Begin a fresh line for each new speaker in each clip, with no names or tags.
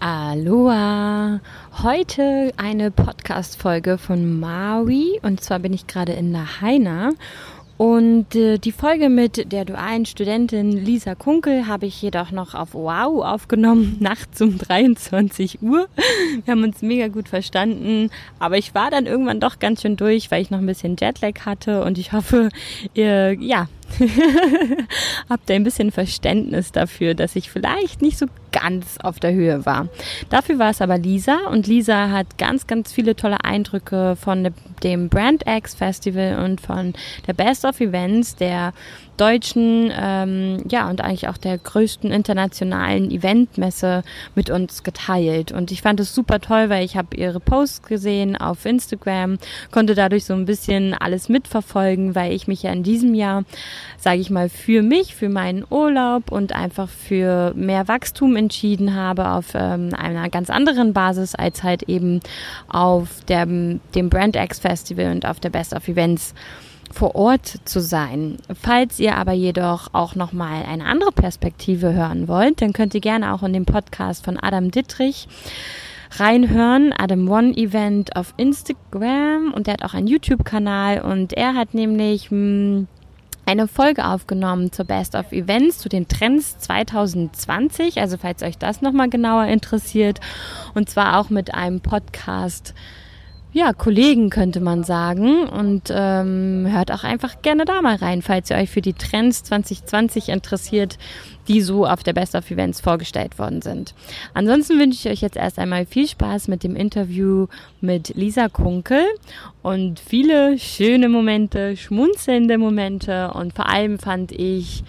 Aloha! Heute eine Podcast-Folge von Maui und zwar bin ich gerade in Lahaina und äh, die Folge mit der dualen Studentin Lisa Kunkel habe ich jedoch noch auf Wow aufgenommen, nachts um 23 Uhr. Wir haben uns mega gut verstanden, aber ich war dann irgendwann doch ganz schön durch, weil ich noch ein bisschen Jetlag hatte und ich hoffe, ihr, ja, habt ihr ein bisschen Verständnis dafür, dass ich vielleicht nicht so ganz auf der Höhe war. Dafür war es aber Lisa und Lisa hat ganz, ganz viele tolle Eindrücke von dem Brand X Festival und von der Best of Events, der deutschen, ähm, ja, und eigentlich auch der größten internationalen Eventmesse mit uns geteilt. Und ich fand es super toll, weil ich habe ihre Posts gesehen auf Instagram, konnte dadurch so ein bisschen alles mitverfolgen, weil ich mich ja in diesem Jahr, sage ich mal, für mich, für meinen Urlaub und einfach für mehr Wachstum entschieden habe auf ähm, einer ganz anderen Basis als halt eben auf der, dem Brand X Festival und auf der Best of Events vor Ort zu sein. Falls ihr aber jedoch auch noch mal eine andere Perspektive hören wollt, dann könnt ihr gerne auch in den Podcast von Adam Dittrich reinhören. Adam One Event auf Instagram und der hat auch einen YouTube-Kanal und er hat nämlich hm, eine Folge aufgenommen zur Best of Events, zu den Trends 2020. Also falls euch das nochmal genauer interessiert. Und zwar auch mit einem Podcast ja, Kollegen könnte man sagen. Und ähm, hört auch einfach gerne da mal rein, falls ihr euch für die Trends 2020 interessiert, die so auf der Best of Events vorgestellt worden sind. Ansonsten wünsche ich euch jetzt erst einmal viel Spaß mit dem Interview mit Lisa Kunkel und viele schöne Momente, schmunzelnde Momente und vor allem fand ich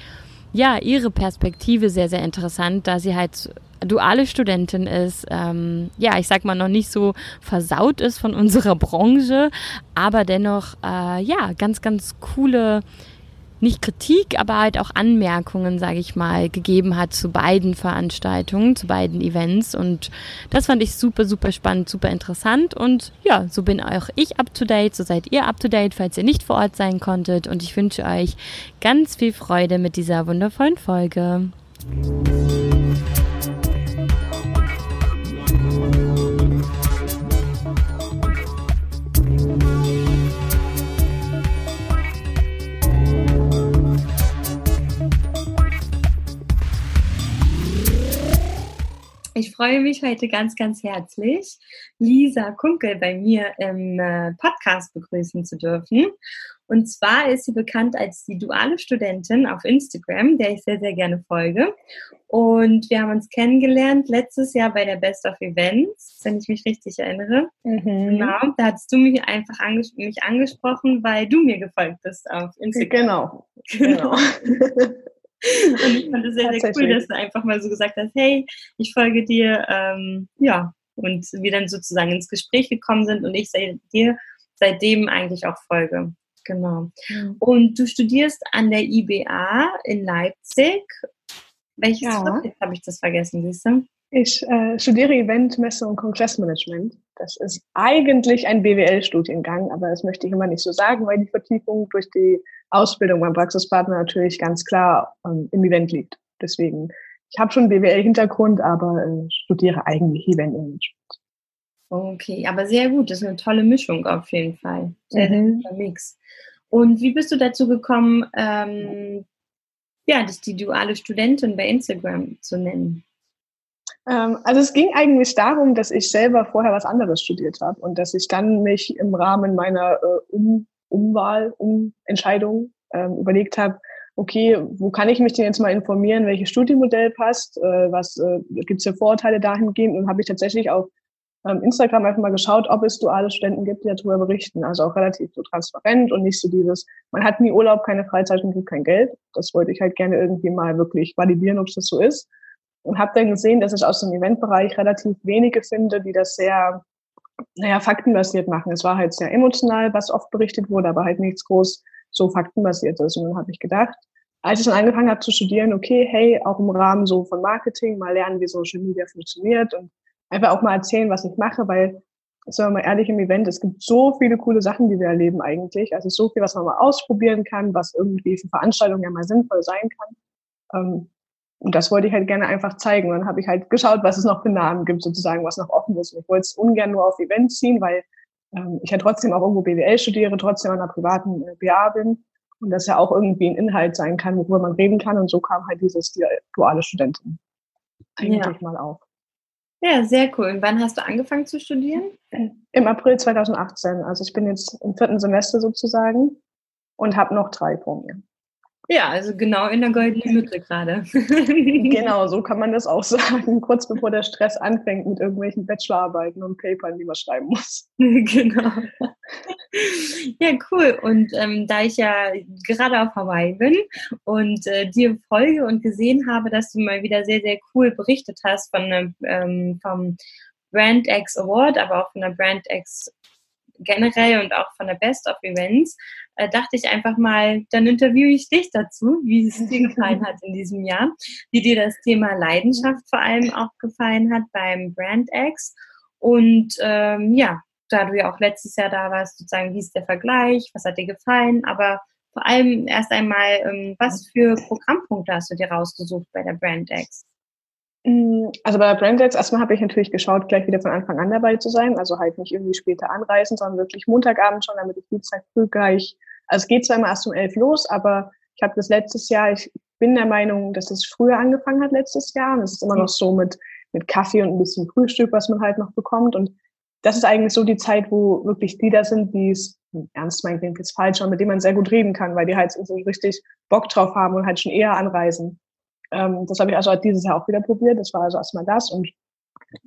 ja ihre Perspektive sehr, sehr interessant, da sie halt duale Studentin ist, ähm, ja, ich sag mal noch nicht so versaut ist von unserer Branche, aber dennoch, äh, ja, ganz, ganz coole, nicht Kritik, aber halt auch Anmerkungen, sage ich mal, gegeben hat zu beiden Veranstaltungen, zu beiden Events. Und das fand ich super, super spannend, super interessant. Und ja, so bin auch ich up to date, so seid ihr up to date, falls ihr nicht vor Ort sein konntet. Und ich wünsche euch ganz viel Freude mit dieser wundervollen Folge. Freue mich heute ganz, ganz herzlich, Lisa Kunkel bei mir im äh, Podcast begrüßen zu dürfen. Und zwar ist sie bekannt als die duale Studentin auf Instagram, der ich sehr, sehr gerne folge. Und wir haben uns kennengelernt letztes Jahr bei der Best of Events, wenn ich mich richtig erinnere. Mhm. Genau, da hattest du mich einfach anges mich angesprochen, weil du mir gefolgt bist auf Instagram.
Genau. genau.
Und ich fand es sehr, sehr cool, dass du einfach mal so gesagt hast, hey, ich folge dir, ähm, ja, und wir dann sozusagen ins Gespräch gekommen sind und ich dir seitdem eigentlich auch folge. Genau. Mhm. Und du studierst an der IBA in Leipzig. Welches ja. Jetzt habe ich das vergessen, siehst du?
Ich äh, studiere Event, Messe und Kongressmanagement. Das ist eigentlich ein BWL-Studiengang, aber das möchte ich immer nicht so sagen, weil die Vertiefung durch die Ausbildung beim Praxispartner natürlich ganz klar ähm, im Event liegt. Deswegen, ich habe schon BWL-Hintergrund, aber äh, studiere eigentlich Event-Management.
Okay, aber sehr gut. Das ist eine tolle Mischung auf jeden Fall. Sehr, mhm. Mix. Und wie bist du dazu gekommen, ähm, ja, das die duale Studentin bei Instagram zu nennen?
Ähm, also es ging eigentlich darum, dass ich selber vorher was anderes studiert habe und dass ich dann mich im Rahmen meiner äh, um Umwahl, Umentscheidung ähm, überlegt habe, okay, wo kann ich mich denn jetzt mal informieren, welches Studienmodell passt, äh, was äh, gibt es für Vorurteile dahingehend und habe ich tatsächlich auf ähm, Instagram einfach mal geschaut, ob es duale Studenten gibt, die darüber berichten. Also auch relativ so transparent und nicht so dieses, man hat nie Urlaub, keine Freizeit und gibt kein Geld. Das wollte ich halt gerne irgendwie mal wirklich validieren, ob es das so ist. Und habe dann gesehen, dass ich aus dem Eventbereich relativ wenige finde, die das sehr naja, faktenbasiert machen. Es war halt sehr emotional, was oft berichtet wurde, aber halt nichts groß so faktenbasiert ist. Und dann habe ich gedacht, als ich dann angefangen habe zu studieren, okay, hey, auch im Rahmen so von Marketing, mal lernen, wie Social Media funktioniert und einfach auch mal erzählen, was ich mache, weil, sagen wir mal ehrlich, im Event, es gibt so viele coole Sachen, die wir erleben eigentlich. Also so viel, was man mal ausprobieren kann, was irgendwie für Veranstaltungen ja mal sinnvoll sein kann. Ähm, Und das wollte ich halt gerne einfach zeigen. Und dann habe ich halt geschaut, was es noch für Namen gibt, sozusagen, was noch offen ist. Und ich wollte es ungern nur auf Events ziehen, weil ähm, ich ja trotzdem auch irgendwo BWL studiere, trotzdem an einer privaten äh, BA bin. Und das ja auch irgendwie ein Inhalt sein kann, worüber man reden kann. Und so kam halt dieses die duale Studentin eigentlich ja. mal auf.
Ja, sehr cool. Und wann hast du angefangen zu studieren?
Im April 2018. Also ich bin jetzt im vierten Semester sozusagen und habe noch drei vor mir.
Ja, also genau in der goldenen Mitte gerade.
genau, so kann man das auch sagen, kurz bevor der Stress anfängt mit irgendwelchen Bachelorarbeiten und Papern, die man schreiben muss. genau.
Ja, cool. Und ähm, da ich ja gerade auf Hawaii bin und äh, dir folge und gesehen habe, dass du mal wieder sehr, sehr cool berichtet hast von ähm, vom Brand X Award, aber auch von der Brand X generell und auch von der Best of Events, äh, dachte ich einfach mal, dann interviewe ich dich dazu, wie es dir gefallen hat in diesem Jahr, wie dir das Thema Leidenschaft vor allem auch gefallen hat beim Brand X und ähm, ja, da du ja auch letztes Jahr da warst, sozusagen, wie ist der Vergleich, was hat dir gefallen, aber vor allem erst einmal, ähm, was für Programmpunkte hast du dir rausgesucht bei der Brand X?
Mm, also bei Brandex, erstmal habe ich natürlich geschaut, gleich wieder von Anfang an dabei zu sein. Also halt nicht irgendwie später anreisen, sondern wirklich Montagabend schon, damit ich die Zeit früh gleich. Also es geht zwar immer erst um elf los, aber ich habe das letztes Jahr, ich bin der Meinung, dass es früher angefangen hat letztes Jahr. Und es ist immer noch so mit, mit Kaffee und ein bisschen Frühstück, was man halt noch bekommt. Und das ist eigentlich so die Zeit, wo wirklich die da sind, die es ernst meinen, klingt jetzt falsch, aber mit denen man sehr gut reden kann, weil die halt so richtig Bock drauf haben und halt schon eher anreisen. Ähm, das habe ich also dieses Jahr auch wieder probiert. Das war also erstmal das. Und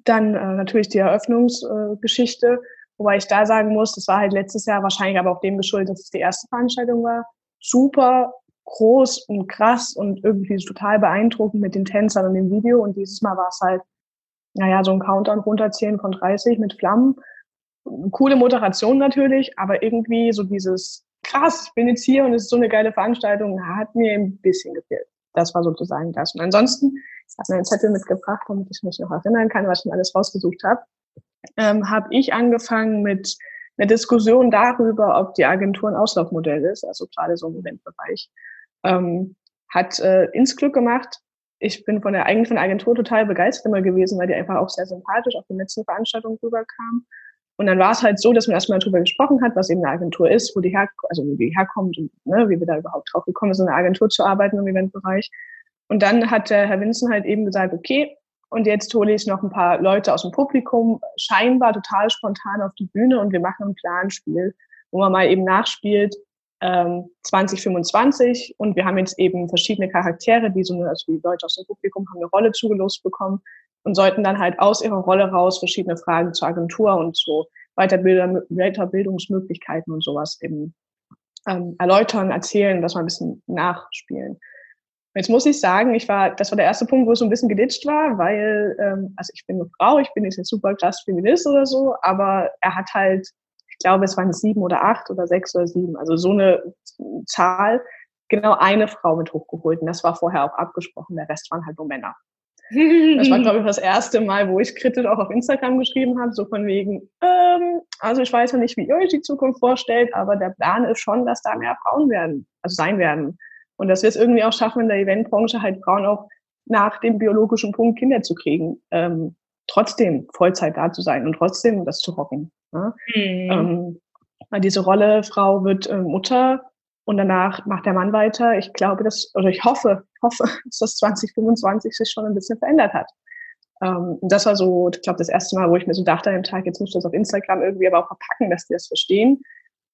dann äh, natürlich die Eröffnungsgeschichte, äh, wobei ich da sagen muss, das war halt letztes Jahr wahrscheinlich aber auch dem geschuldet, dass es die erste Veranstaltung war. Super groß und krass und irgendwie total beeindruckend mit den Tänzern und dem Video. Und dieses Mal war es halt, naja, so ein Countdown runterzählen von 30 mit Flammen. Coole Moderation natürlich, aber irgendwie so dieses krass, ich bin jetzt hier und es ist so eine geile Veranstaltung, hat mir ein bisschen gefehlt das war sozusagen das. Und ansonsten, ich habe mir einen Zettel mitgebracht, damit ich mich noch erinnern kann, was ich mir alles rausgesucht habe, ähm, habe ich angefangen mit einer Diskussion darüber, ob die Agentur ein Auslaufmodell ist, also gerade so im Eventbereich. Ähm, hat äh, ins Glück gemacht. Ich bin von der eigentlich Agentur total begeistert immer gewesen, weil die einfach auch sehr sympathisch auf den letzten Veranstaltungen rüberkam. Und dann war es halt so, dass man erstmal darüber gesprochen hat, was eben eine Agentur ist, wo die, her also wo die herkommt und ne, wie wir da überhaupt drauf gekommen sind, eine Agentur zu arbeiten im Eventbereich. Und dann hat der Herr Winzen halt eben gesagt, okay, und jetzt hole ich noch ein paar Leute aus dem Publikum, scheinbar total spontan auf die Bühne und wir machen ein Planspiel, wo man mal eben nachspielt, ähm, 2025 und wir haben jetzt eben verschiedene Charaktere, die so eine, also die Leute aus dem Publikum haben eine Rolle zugelost bekommen und sollten dann halt aus ihrer Rolle raus verschiedene Fragen zur Agentur und zu Weiterbildungsmöglichkeiten und sowas eben ähm, erläutern, erzählen, das mal ein bisschen nachspielen. Jetzt muss ich sagen, ich war, das war der erste Punkt, wo es so ein bisschen geditscht war, weil, ähm, also ich bin eine Frau, ich bin jetzt nicht super krass Feminist oder so, aber er hat halt, ich glaube, es waren sieben oder acht oder sechs oder sieben, also so eine Zahl, genau eine Frau mit hochgeholt. Und das war vorher auch abgesprochen, der Rest waren halt nur Männer. Das war, glaube ich, das erste Mal, wo ich kritisch auch auf Instagram geschrieben habe, so von wegen, ähm, also ich weiß ja nicht, wie ihr euch die Zukunft vorstellt, aber der Plan ist schon, dass da mehr Frauen werden, also sein werden. Und dass wir es irgendwie auch schaffen, in der Eventbranche halt Frauen auch nach dem biologischen Punkt Kinder zu kriegen, ähm, trotzdem Vollzeit da zu sein und trotzdem das zu rocken. Ne? Mhm. Ähm, diese Rolle, Frau wird äh, Mutter, und danach macht der Mann weiter. Ich glaube, dass, oder ich hoffe, hoffe, dass das 2025 sich schon ein bisschen verändert hat. Ähm, das war so, ich glaube, das erste Mal, wo ich mir so dachte an dem Tag, jetzt muss ich das auf Instagram irgendwie aber auch verpacken, dass die das verstehen.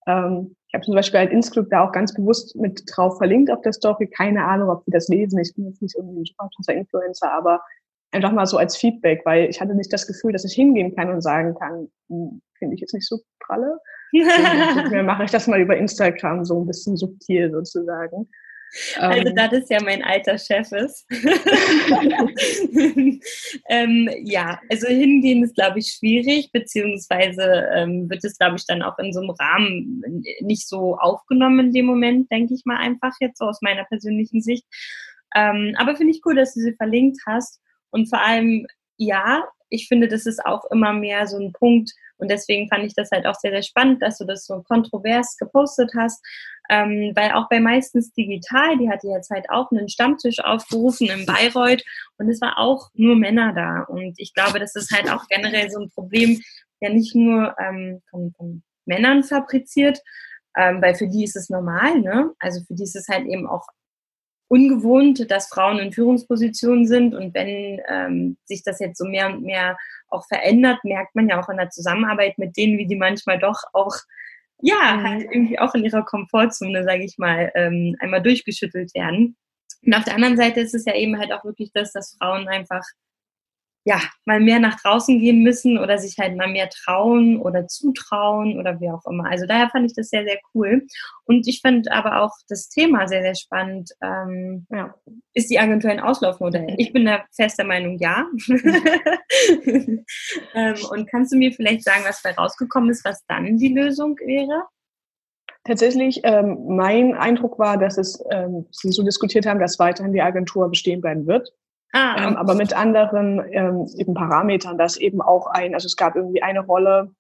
Ähm, ich habe zum Beispiel halt Insclub da auch ganz bewusst mit drauf verlinkt auf der Story. Keine Ahnung, ob die das lesen. Ich bin jetzt nicht irgendwie ein super Influencer, aber einfach mal so als Feedback, weil ich hatte nicht das Gefühl, dass ich hingehen kann und sagen kann, hm, finde ich jetzt nicht so pralle. Mir mache ich das mal über Instagram so ein bisschen subtil sozusagen.
Also, ähm. da das ja mein alter Chef ist. ähm, ja, also hingehen ist, glaube ich, schwierig, beziehungsweise ähm, wird es, glaube ich, dann auch in so einem Rahmen nicht so aufgenommen in dem Moment, denke ich mal einfach jetzt so aus meiner persönlichen Sicht. Ähm, aber finde ich cool, dass du sie verlinkt hast. Und vor allem, ja, ich finde, das ist auch immer mehr so ein Punkt und deswegen fand ich das halt auch sehr, sehr spannend, dass du das so kontrovers gepostet hast, ähm, weil auch bei meistens digital, die hatte jetzt halt auch einen Stammtisch aufgerufen in Bayreuth und es war auch nur Männer da und ich glaube, das ist halt auch generell so ein Problem, ja nicht nur ähm, von, von Männern fabriziert, ähm, weil für die ist es normal, ne? Also für die ist es halt eben auch ungewohnt, dass Frauen in Führungspositionen sind. Und wenn ähm, sich das jetzt so mehr und mehr auch verändert, merkt man ja auch in der Zusammenarbeit mit denen, wie die manchmal doch auch, ja, mhm. halt irgendwie auch in ihrer Komfortzone, sage ich mal, ähm, einmal durchgeschüttelt werden. Und auf der anderen Seite ist es ja eben halt auch wirklich das, dass Frauen einfach ja, mal mehr nach draußen gehen müssen oder sich halt mal mehr trauen oder zutrauen oder wie auch immer. Also daher fand ich das sehr, sehr cool. Und ich fand aber auch das Thema sehr, sehr spannend. Ähm, ja. Ist die Agentur ein Auslaufmodell? Ich bin da fester Meinung, ja. ähm, und kannst du mir vielleicht sagen, was da rausgekommen ist, was dann die Lösung wäre?
Tatsächlich, ähm, mein Eindruck war, dass es, ähm, Sie so diskutiert haben, dass weiterhin die Agentur bestehen bleiben wird. Ah, ähm, aber mit anderen ähm, eben Parametern, dass eben auch ein, also es gab irgendwie eine Rolle,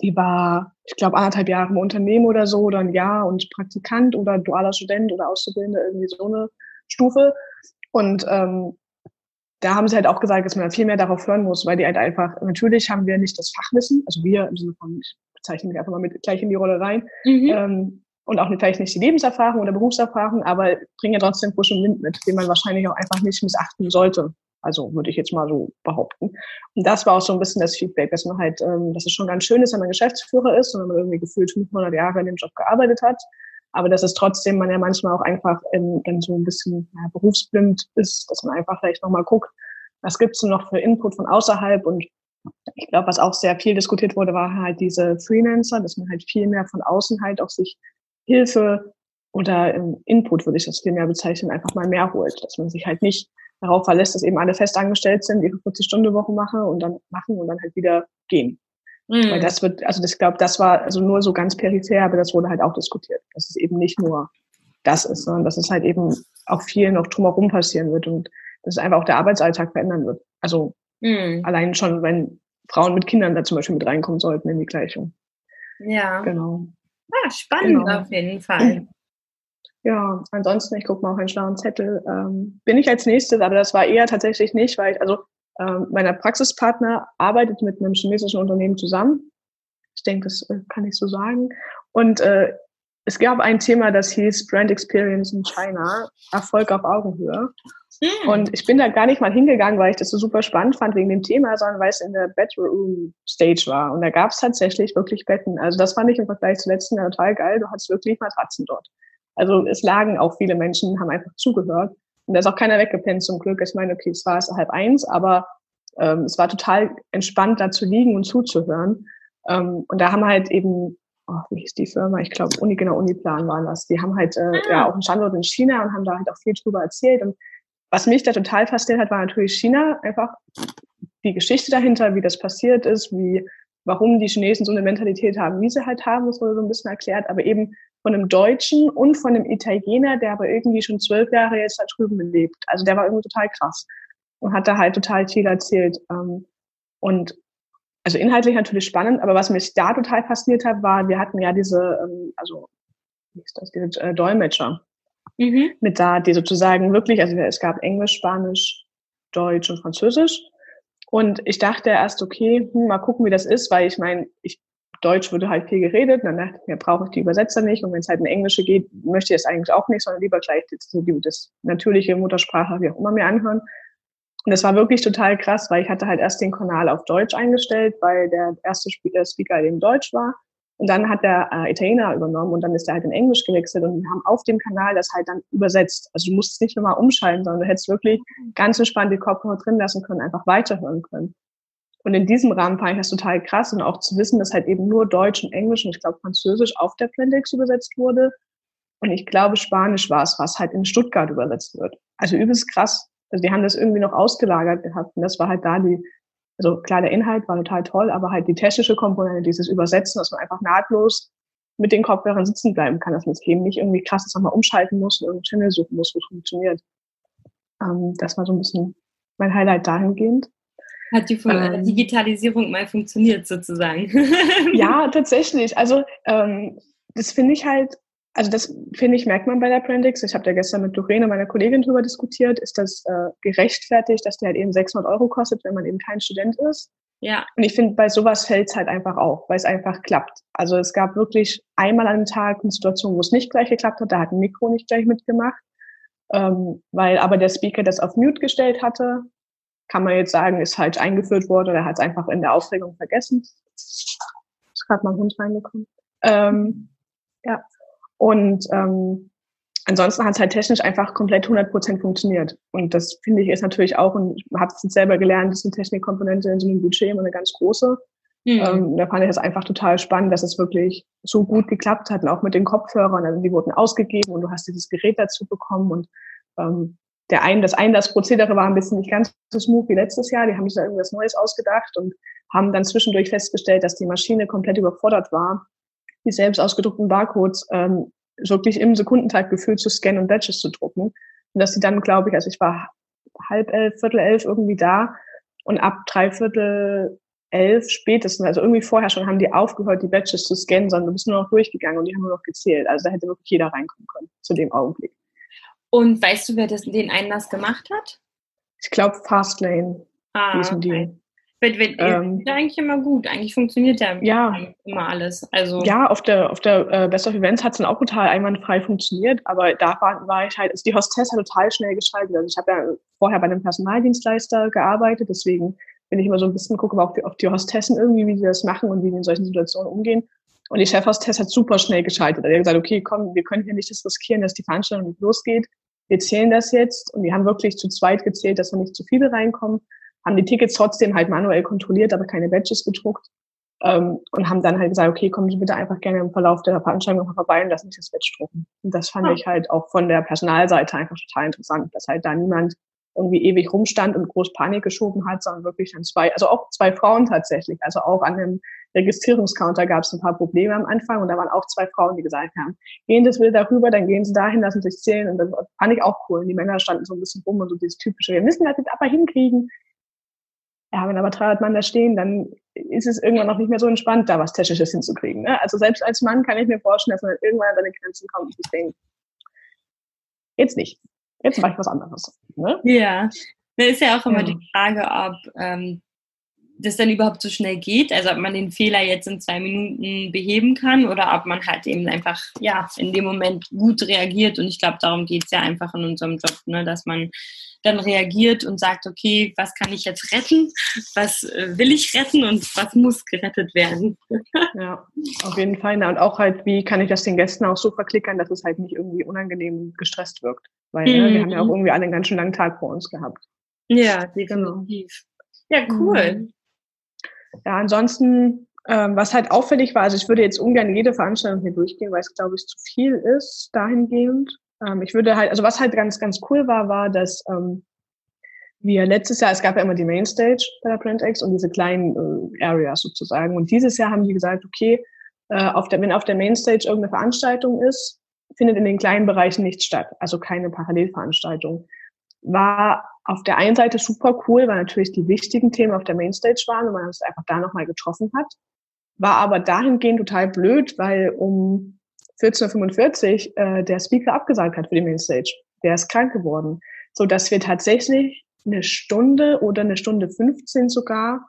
die war, ich glaube, anderthalb Jahre im Unternehmen oder so oder ein Jahr und Praktikant oder dualer Student oder Auszubildender, irgendwie so eine Stufe. Und ähm, da haben sie halt auch gesagt, dass man viel mehr darauf hören muss, weil die halt einfach, natürlich haben wir nicht das Fachwissen, also wir im Sinne von, ich bezeichne mich einfach mal mit gleich in die Rolle rein, mhm. ähm, und auch vielleicht nicht die Lebenserfahrung oder Berufserfahrung, aber bringen ja trotzdem frischen Wind mit, den man wahrscheinlich auch einfach nicht missachten sollte. Also würde ich jetzt mal so behaupten. Und das war auch so ein bisschen das Feedback, dass man halt, ähm, dass es schon ganz schön ist, wenn man Geschäftsführer ist und wenn man irgendwie gefühlt 500 Jahre in dem Job gearbeitet hat. Aber dass es trotzdem man ja manchmal auch einfach in, in so ein bisschen ja, berufsblind ist, dass man einfach vielleicht nochmal guckt, was gibt's denn noch für Input von außerhalb und ich glaube, was auch sehr viel diskutiert wurde, war halt diese Freelancer, dass man halt viel mehr von außen halt auch sich Hilfe oder Input, würde ich das viel mehr bezeichnen, einfach mal mehr holt. Dass man sich halt nicht darauf verlässt, dass eben alle festangestellt sind, ihre 40-Stunden-Woche machen und dann machen und dann halt wieder gehen. Mhm. Weil das wird, also das, ich glaube, das war also nur so ganz peripher, aber das wurde halt auch diskutiert, dass es eben nicht nur das ist, sondern dass es halt eben auch viel noch drumherum passieren wird und dass es einfach auch der Arbeitsalltag verändern wird. Also mhm. allein schon, wenn Frauen mit Kindern da zum Beispiel mit reinkommen sollten in die Gleichung.
Ja. Genau. Ah, spannend genau. auf jeden Fall.
Ja, ansonsten, ich gucke mal auf einen schlauen Zettel. Ähm, bin ich als nächstes, aber das war eher tatsächlich nicht, weil ich, also ähm, meiner Praxispartner arbeitet mit einem chinesischen Unternehmen zusammen. Ich denke, das äh, kann ich so sagen. Und äh, es gab ein Thema, das hieß Brand Experience in China, Erfolg auf Augenhöhe. Mhm. Und ich bin da gar nicht mal hingegangen, weil ich das so super spannend fand wegen dem Thema, sondern weil es in der Bedroom Stage war. Und da gab es tatsächlich wirklich Betten. Also das fand ich im Vergleich zum letzten Jahr total geil. Du hattest wirklich Matratzen dort. Also es lagen auch viele Menschen, haben einfach zugehört. Und da ist auch keiner weggepennt zum Glück. Ich meine, okay, es war es halb eins, aber ähm, es war total entspannt, da zu liegen und zuzuhören. Ähm, und da haben halt eben, oh, wie hieß die Firma? Ich glaube, Uni, genau, Uniplan waren das. Die haben halt äh, ah. ja auch einen Standort in China und haben da halt auch viel drüber erzählt. Und was mich da total fasziniert hat, war natürlich China, einfach die Geschichte dahinter, wie das passiert ist, wie, warum die Chinesen so eine Mentalität haben, wie sie halt haben, das wurde so ein bisschen erklärt, aber eben von einem Deutschen und von einem Italiener, der aber irgendwie schon zwölf Jahre jetzt da drüben lebt. Also der war irgendwie total krass und hat da halt total viel erzählt. Ähm, und also inhaltlich natürlich spannend, aber was mich da total fasziniert hat, war, wir hatten ja diese, ähm, also wie ist das, diese äh, Dolmetscher mhm. mit da, die sozusagen wirklich, also es gab Englisch, Spanisch, Deutsch und Französisch. Und ich dachte erst, okay, hm, mal gucken, wie das ist, weil ich meine, ich, Deutsch wurde halt viel geredet, dann dachte ich mir, brauche ich die Übersetzer nicht. Und wenn es halt in Englische geht, möchte ich es eigentlich auch nicht, sondern lieber gleich das, das natürliche Muttersprache, wie auch immer, mir anhören. Und das war wirklich total krass, weil ich hatte halt erst den Kanal auf Deutsch eingestellt, weil der erste äh, Speaker eben Deutsch war. Und dann hat der äh, Italiener übernommen und dann ist er halt in Englisch gewechselt und wir haben auf dem Kanal das halt dann übersetzt. Also du musst nicht nochmal umschalten, sondern du hättest wirklich ganz entspannt die Kopfhörer drin lassen können, einfach weiterhören können. Und in diesem Rahmen fand ich das total krass und auch zu wissen, dass halt eben nur Deutsch und Englisch und ich glaube Französisch auf der Plandex übersetzt wurde. Und ich glaube Spanisch war es, was halt in Stuttgart übersetzt wird. Also übelst krass. Also die haben das irgendwie noch ausgelagert gehabt und das war halt da die also klar, der Inhalt war total toll, aber halt die technische Komponente, dieses Übersetzen, dass man einfach nahtlos mit den Kopfhörern sitzen bleiben kann, dass man es eben nicht irgendwie krass das nochmal umschalten muss und irgendeinen Channel suchen muss, wo es funktioniert. Ähm, das war so ein bisschen mein Highlight dahingehend.
Hat die ähm, Digitalisierung mal funktioniert sozusagen?
ja, tatsächlich. Also ähm, das finde ich halt, also das finde ich, merkt man bei der Brandix. Ich habe da gestern mit Doreen und meiner Kollegin drüber diskutiert. Ist das äh, gerechtfertigt, dass die halt eben 600 Euro kostet, wenn man eben kein Student ist? Ja. Und ich finde, bei sowas fällt es halt einfach auf, weil es einfach klappt. Also es gab wirklich einmal an einem Tag eine Situation, wo es nicht gleich geklappt hat. Da hat ein Mikro nicht gleich mitgemacht, ähm, weil aber der Speaker das auf Mute gestellt hatte. Kann man jetzt sagen, ist falsch eingeführt worden oder hat es einfach in der Aufregung vergessen. Ist gerade mal ein Hund reingekommen. Ähm, ja. Und ähm, ansonsten hat es halt technisch einfach komplett 100 Prozent funktioniert. Und das finde ich ist natürlich auch, und ich habe es selber gelernt, das ist eine Technikkomponente in so einem Budget immer eine ganz große. Mhm. Ähm, da fand ich das einfach total spannend, dass es wirklich so gut geklappt hat und auch mit den Kopfhörern. Also die wurden ausgegeben und du hast dieses Gerät dazu bekommen und ähm, der ein, das Einlassprozedere war ein bisschen nicht ganz so smooth wie letztes Jahr. Die haben sich da irgendwas Neues ausgedacht und haben dann zwischendurch festgestellt, dass die Maschine komplett überfordert war, die selbst ausgedruckten Barcodes ähm, wirklich im Sekundentakt gefühlt zu scannen und Badges zu drucken. Und dass sie dann, glaube ich, also ich war halb elf, viertel elf irgendwie da und ab dreiviertel elf spätestens, also irgendwie vorher schon, haben die aufgehört, die Badges zu scannen, sondern du bist nur noch durchgegangen und die haben nur noch gezählt. Also da hätte wirklich jeder reinkommen können zu dem Augenblick.
Und weißt du, wer das, den Einlass gemacht hat?
Ich glaube Fastlane. Ah. Okay.
Wird, wird, ähm, ja eigentlich immer gut. Eigentlich funktioniert ja,
ja
immer alles. Also
ja, auf der auf der äh, Best of Events hat es dann auch total einwandfrei funktioniert, aber da war, war ich halt, also die Hostess hat total schnell geschaltet. Also ich habe ja vorher bei einem Personaldienstleister gearbeitet, deswegen bin ich immer so ein bisschen gucke auf die, auf die Hostessen irgendwie, wie sie das machen und wie die in solchen Situationen umgehen. Und die Chefhostess hat super schnell geschaltet. Er hat gesagt, okay, komm, wir können hier nicht das riskieren, dass die Veranstaltung nicht losgeht. Wir zählen das jetzt. Und die haben wirklich zu zweit gezählt, dass da nicht zu viele reinkommen haben die Tickets trotzdem halt manuell kontrolliert, aber keine Badges gedruckt. Ähm, und haben dann halt gesagt, okay, kommen Sie bitte einfach gerne im Verlauf der Veranstaltung noch vorbei und lassen sich das Badge drucken. Und das fand ja. ich halt auch von der Personalseite einfach total interessant, dass halt da niemand irgendwie ewig rumstand und groß Panik geschoben hat, sondern wirklich dann zwei, also auch zwei Frauen tatsächlich. Also auch an dem Registrierungscounter gab es ein paar Probleme am Anfang und da waren auch zwei Frauen, die gesagt haben, gehen das will darüber, dann gehen sie dahin, lassen sich zählen und das fand ich auch cool. Und die Männer standen so ein bisschen rum und so dieses typische, wir müssen das jetzt aber hinkriegen. Ja, wenn aber 300 Mann da stehen, dann ist es irgendwann noch nicht mehr so entspannt, da was Technisches hinzukriegen. Ne? Also selbst als Mann kann ich mir vorstellen, dass man irgendwann an seine Grenzen kommt und sich denkt, jetzt nicht, jetzt mache ich was anderes.
Ne? Ja, da ist ja auch immer ja. die Frage, ob ähm, das dann überhaupt so schnell geht, also ob man den Fehler jetzt in zwei Minuten beheben kann oder ob man halt eben einfach, ja, in dem Moment gut reagiert und ich glaube, darum geht es ja einfach in unserem Job, ne, dass man dann reagiert und sagt, okay, was kann ich jetzt retten, was äh, will ich retten und was muss gerettet werden.
ja, auf jeden Fall. Und auch halt, wie kann ich das den Gästen auch so verklickern, dass es halt nicht irgendwie unangenehm gestresst wirkt. Weil mhm. ne, wir haben ja auch mhm. irgendwie alle einen ganz schön langen Tag vor uns gehabt.
Ja, definitiv. Genau. Ja, cool. Mhm.
Ja, ansonsten, ähm, was halt auffällig war, also ich würde jetzt ungern jede Veranstaltung hier durchgehen, weil es, glaube ich, zu viel ist dahingehend. Ähm, ich würde halt, also was halt ganz, ganz cool war, war, dass ähm, wir letztes Jahr, es gab ja immer die Mainstage bei der PrintX und diese kleinen äh, Areas sozusagen. Und dieses Jahr haben die gesagt, okay, äh, auf der, wenn auf der Mainstage irgendeine Veranstaltung ist, findet in den kleinen Bereichen nichts statt. Also keine Parallelveranstaltung. War auf der einen Seite super cool, weil natürlich die wichtigen Themen auf der Mainstage waren und man uns einfach da nochmal getroffen hat. War aber dahingehend total blöd, weil um 14.45 äh, der Speaker abgesagt hat für die Mainstage. Der ist krank geworden. So dass wir tatsächlich eine Stunde oder eine Stunde 15 sogar,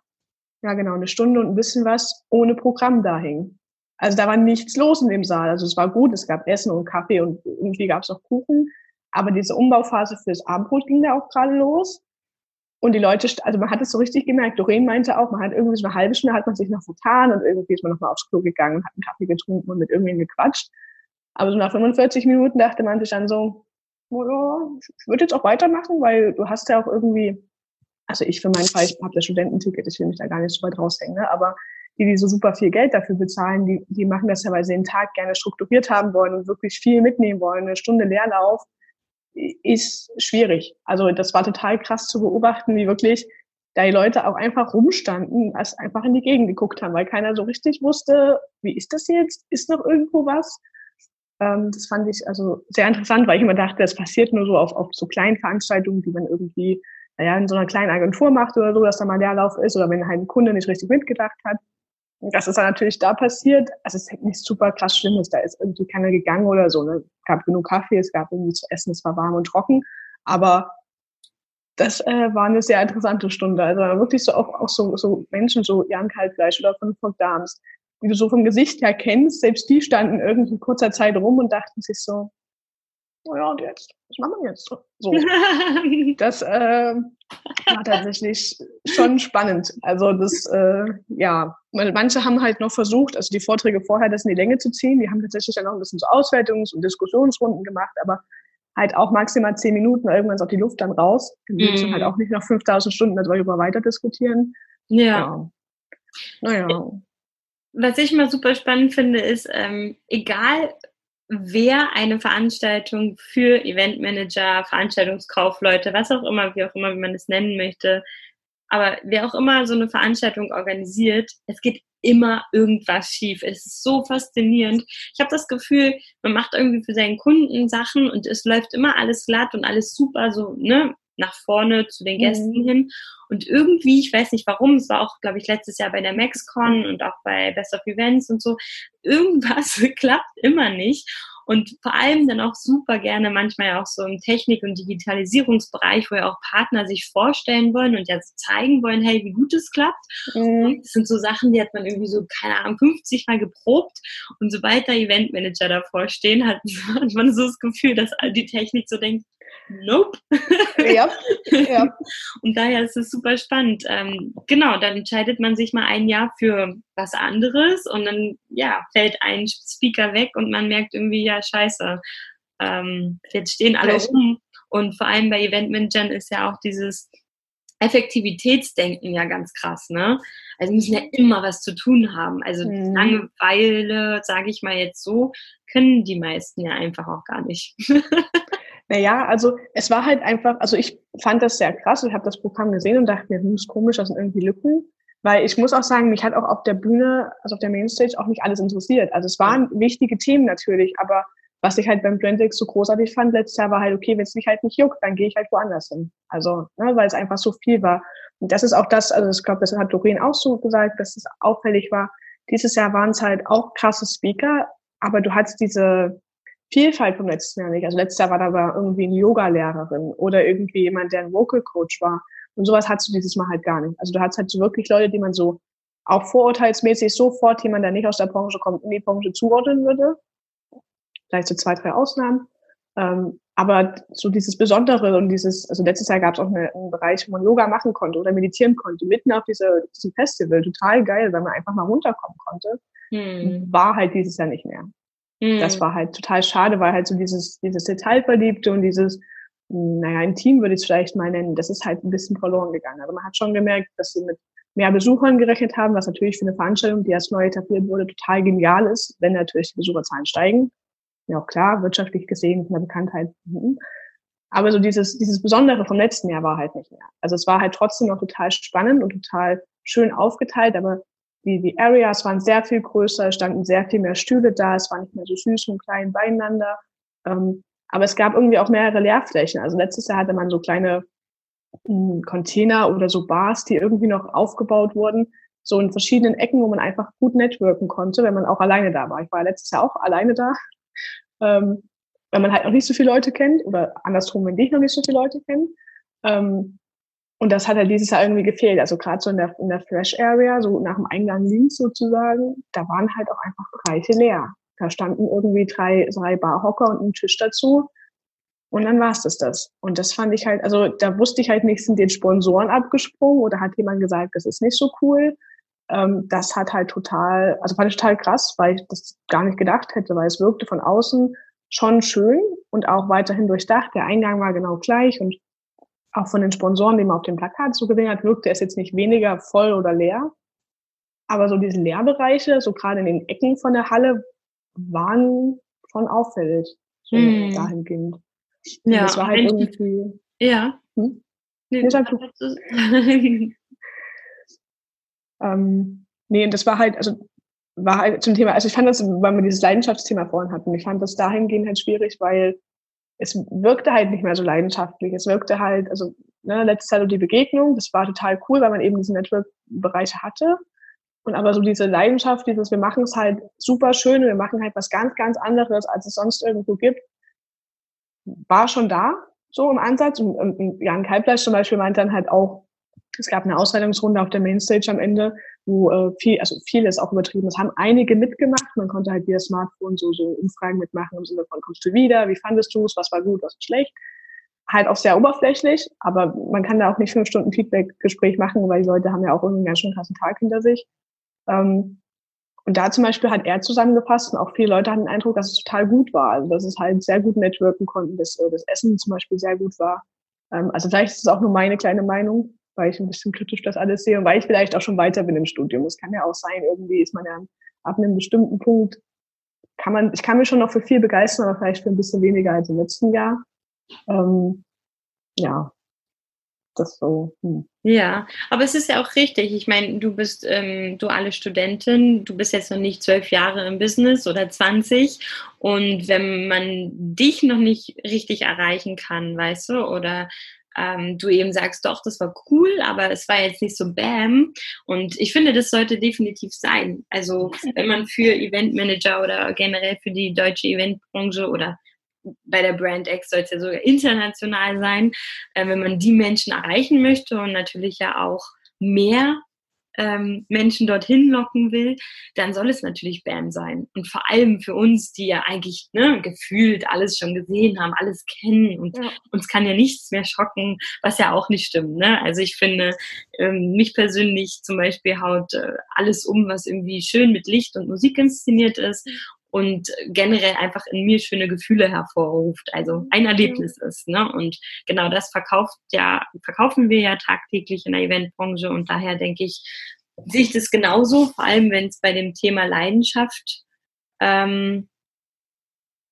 ja genau, eine Stunde und ein bisschen was ohne Programm da hing. Also da war nichts los in dem Saal. Also es war gut, es gab Essen und Kaffee und irgendwie gab es auch Kuchen. Aber diese Umbauphase fürs Abendbrot ging da auch gerade los. Und die Leute, also man hat es so richtig gemerkt. Doreen meinte auch, man hat irgendwie so eine halbe Stunde hat man sich noch vertan und irgendwie ist man noch mal aufs Klo gegangen und hat einen Kaffee getrunken und mit irgendwen gequatscht. Aber so nach 45 Minuten dachte man sich dann so, oh ja, ich würde jetzt auch weitermachen, weil du hast ja auch irgendwie, also ich für meinen Fall, ich habe das Studententicket, ich will mich da gar nicht so weit raushängen, ne? aber die, die so super viel Geld dafür bezahlen, die, die machen das ja, weil sie den Tag gerne strukturiert haben wollen und wirklich viel mitnehmen wollen. Eine Stunde Leerlauf ist schwierig. Also das war total krass zu beobachten, wie wirklich da die Leute auch einfach rumstanden, als einfach in die Gegend geguckt haben, weil keiner so richtig wusste, wie ist das jetzt? Ist noch irgendwo was? Ähm, das fand ich also sehr interessant, weil ich immer dachte, das passiert nur so auf, auf so kleinen Veranstaltungen, die man irgendwie ja, in so einer kleinen Agentur macht oder so, dass da mal Leerlauf ist oder wenn halt ein Kunde nicht richtig mitgedacht hat. Das ist dann natürlich da passiert. Also es ist nichts super krass Schlimmes. Da ist irgendwie keiner gegangen oder so. Ne? Es gab genug Kaffee, es gab irgendwie zu essen, es war warm und trocken. Aber das äh, war eine sehr interessante Stunde. Also wirklich so auch, auch so, so Menschen, so Jan Kaltfleisch oder von Frau Dahms, die du so vom Gesicht her kennst, selbst die standen irgendwie kurzer Zeit rum und dachten sich so, oh ja, und jetzt, was machen wir jetzt? So. das äh, war tatsächlich schon spannend. Also das, äh, ja, manche haben halt noch versucht, also die Vorträge vorher das in die Länge zu ziehen. Die haben tatsächlich dann auch ein bisschen so Auswertungs- und Diskussionsrunden gemacht, aber halt auch maximal zehn Minuten, irgendwann ist auch die Luft dann raus. Dann willst du halt auch nicht nach 5000 Stunden darüber weiter diskutieren.
Ja. ja. Naja. Was ich mal super spannend finde, ist, ähm, egal wer eine Veranstaltung für Eventmanager, Veranstaltungskaufleute, was auch immer, wie auch immer, wie man es nennen möchte, aber wer auch immer so eine Veranstaltung organisiert, es geht immer irgendwas schief. Es ist so faszinierend. Ich habe das Gefühl, man macht irgendwie für seinen Kunden Sachen und es läuft immer alles glatt und alles super, so, ne, nach vorne zu den Gästen mhm. hin. Und irgendwie, ich weiß nicht warum, es war auch, glaube ich, letztes Jahr bei der MaxCon und auch bei Best of Events und so, irgendwas klappt immer nicht. Und vor allem dann auch super gerne manchmal auch so im Technik- und Digitalisierungsbereich, wo ja auch Partner sich vorstellen wollen und ja zeigen wollen, hey, wie gut es klappt. Mhm. Das sind so Sachen, die hat man irgendwie so, keine Ahnung, 50 Mal geprobt. Und sobald da Eventmanager davor stehen, hat, hat man so das Gefühl, dass die Technik so denkt, nope. Ja, ja. Und daher ist es super spannend. Ähm, genau, dann entscheidet man sich mal ein Jahr für was anderes und dann, ja, fällt ein Speaker weg und man merkt irgendwie, ja, scheiße, ähm, jetzt stehen alle okay. um. Und vor allem bei Eventmanagern ist ja auch dieses Effektivitätsdenken ja ganz krass, ne? Also müssen ja immer was zu tun haben. Also mhm. Langeweile, sage ich mal jetzt so, können die meisten ja einfach auch gar nicht.
Naja, also es war halt einfach, also ich fand das sehr krass. Ich habe das Programm gesehen und dachte mir, hm, ist komisch, das sind irgendwie Lücken. Weil ich muss auch sagen, mich hat auch auf der Bühne, also auf der Mainstage, auch nicht alles interessiert. Also es waren wichtige Themen natürlich, aber was ich halt beim Brandix so großartig fand letztes Jahr war halt, okay, wenn es mich halt nicht juckt, dann gehe ich halt woanders hin. Also, ne, weil es einfach so viel war. Und das ist auch das, also ich glaube, das hat Doreen auch so gesagt, dass es auffällig war. Dieses Jahr waren es halt auch krasse Speaker, aber du hattest diese, Vielfalt vom letzten Jahr nicht. Also letztes Jahr war da aber irgendwie eine Yoga-Lehrerin oder irgendwie jemand, der ein Vocal Coach war. Und sowas hattest du dieses Mal halt gar nicht. Also du hattest halt so wirklich Leute, die man so auch vorurteilsmäßig sofort jemand, der nicht aus der Branche kommt, in die Branche zuordnen würde. Vielleicht so zwei, drei Ausnahmen. Ähm, aber so dieses Besondere und dieses, also letztes Jahr gab es auch eine, einen Bereich, wo man Yoga machen konnte oder meditieren konnte, mitten auf diese, diesem Festival. Total geil, weil man einfach mal runterkommen konnte. Hm. War halt dieses Jahr nicht mehr. Mhm. Das war halt total schade, weil halt so dieses, dieses Detailverliebte und dieses, naja, intim würde ich es vielleicht mal nennen, das ist halt ein bisschen verloren gegangen. Also man hat schon gemerkt, dass sie mit mehr Besuchern gerechnet haben, was natürlich für eine Veranstaltung, die erst neu etabliert wurde, total genial ist, wenn natürlich die Besucherzahlen steigen. Ja, auch klar, wirtschaftlich gesehen, von der Bekanntheit. Mhm. Aber so dieses, dieses Besondere vom letzten Jahr war halt nicht mehr. Also es war halt trotzdem noch total spannend und total schön aufgeteilt, aber die, die Areas waren sehr viel größer, standen sehr viel mehr Stühle da, es war nicht mehr so süß und klein beieinander. Ähm, aber es gab irgendwie auch mehrere Leerflächen. Also letztes Jahr hatte man so kleine mh, hm, Container oder so Bars, die irgendwie noch aufgebaut wurden, so in verschiedenen Ecken, wo man einfach gut networken konnte, wenn man auch alleine da war. Ich war letztes Jahr auch alleine da, ähm, weil man halt noch nicht so viele Leute kennt oder andersrum, wenn dich noch nicht so viele Leute kennen. Ähm, und das hat halt dieses Jahr irgendwie gefehlt. Also gerade so in der, in der Fresh Area, so nach dem Eingang links sozusagen, da waren halt auch einfach Bereiche leer. Da standen irgendwie drei, drei Barhocker und ein Tisch dazu. Und dann war es das, das. Und das fand ich halt, also da wusste ich halt nicht, sind den Sponsoren abgesprungen oder hat jemand gesagt, das ist nicht so cool. Ähm, das hat halt total, also fand ich total krass, weil ich das gar nicht gedacht hätte, weil es wirkte von außen schon schön und auch weiterhin durchdacht. Der Eingang war genau gleich und auch von den Sponsoren, die man auf dem Plakat so gesehen hat, wirkte es jetzt nicht weniger voll oder leer. Aber so diese Leerbereiche, so gerade in den Ecken von der Halle, waren schon auffällig, so hm. dahingehend.
Ja, das war halt irgendwie. Ja. Hm? Nee, nee, sag du.
ähm, nee, das war halt, also war halt zum Thema, also ich fand das, weil wir dieses Leidenschaftsthema vorhin hatten, ich fand das dahingehend halt schwierig, weil es wirkte halt nicht mehr so leidenschaftlich. Es wirkte halt, also ne, letztes Jahr so die Begegnung, das war total cool, weil man eben diese Network-Bereiche hatte. Und aber so diese Leidenschaft, dieses, wir machen es halt super schön, wir machen halt was ganz, ganz anderes, als es sonst irgendwo gibt, war schon da, so im Ansatz. Und, und Jan Kalbleich zum Beispiel meinte dann halt auch, es gab eine Auswertungsrunde auf der Mainstage am Ende, wo äh, viel, also vieles auch übertrieben ist, haben einige mitgemacht. Man konnte halt via Smartphone so, so Umfragen mitmachen im Sinne von, kommst du wieder, wie fandest du es, was war gut, was war schlecht. Halt auch sehr oberflächlich, aber man kann da auch nicht fünf Stunden Feedback-Gespräch machen, weil die Leute haben ja auch irgendwie einen ganz schön krassen Tag hinter sich. Ähm, und da zum Beispiel hat er zusammengefasst und auch viele Leute hatten den Eindruck, dass es total gut war. Also dass es halt sehr gut networken konnten, dass äh, das Essen zum Beispiel sehr gut war. Ähm, also vielleicht ist es auch nur meine kleine Meinung, weil ich ein bisschen kritisch das alles sehe und weil ich vielleicht auch schon weiter bin im Studium. Es kann ja auch sein, irgendwie ist man ja ab einem bestimmten Punkt, kann man, ich kann mich schon noch für viel begeistern, aber vielleicht für ein bisschen weniger als im letzten Jahr. Ähm, ja, das so. Hm.
Ja, aber es ist ja auch richtig. Ich meine, du bist ähm, duale Studentin, du bist jetzt noch nicht zwölf Jahre im Business oder 20. Und wenn man dich noch nicht richtig erreichen kann, weißt du, oder ähm, du eben sagst, doch, das war cool, aber es war jetzt nicht so bam. Und ich finde, das sollte definitiv sein. Also wenn man für Eventmanager oder generell für die deutsche Eventbranche oder bei der Brand X soll es ja sogar international sein, äh, wenn man die Menschen erreichen möchte und natürlich ja auch mehr ähm, Menschen dorthin locken will, dann soll es natürlich BAM sein. Und vor allem für uns, die ja eigentlich ne, gefühlt alles schon gesehen haben, alles kennen und ja. uns kann ja nichts mehr schocken, was ja auch nicht stimmt. Ne? Also ich finde, ähm, mich persönlich zum Beispiel haut äh, alles um, was irgendwie schön mit Licht und Musik inszeniert ist und generell einfach in mir schöne Gefühle hervorruft, also ein Erlebnis ist. Ne? Und genau das verkauft ja, verkaufen wir ja tagtäglich in der Eventbranche und daher denke ich, sehe ich das genauso, vor allem wenn es bei dem Thema Leidenschaft ähm,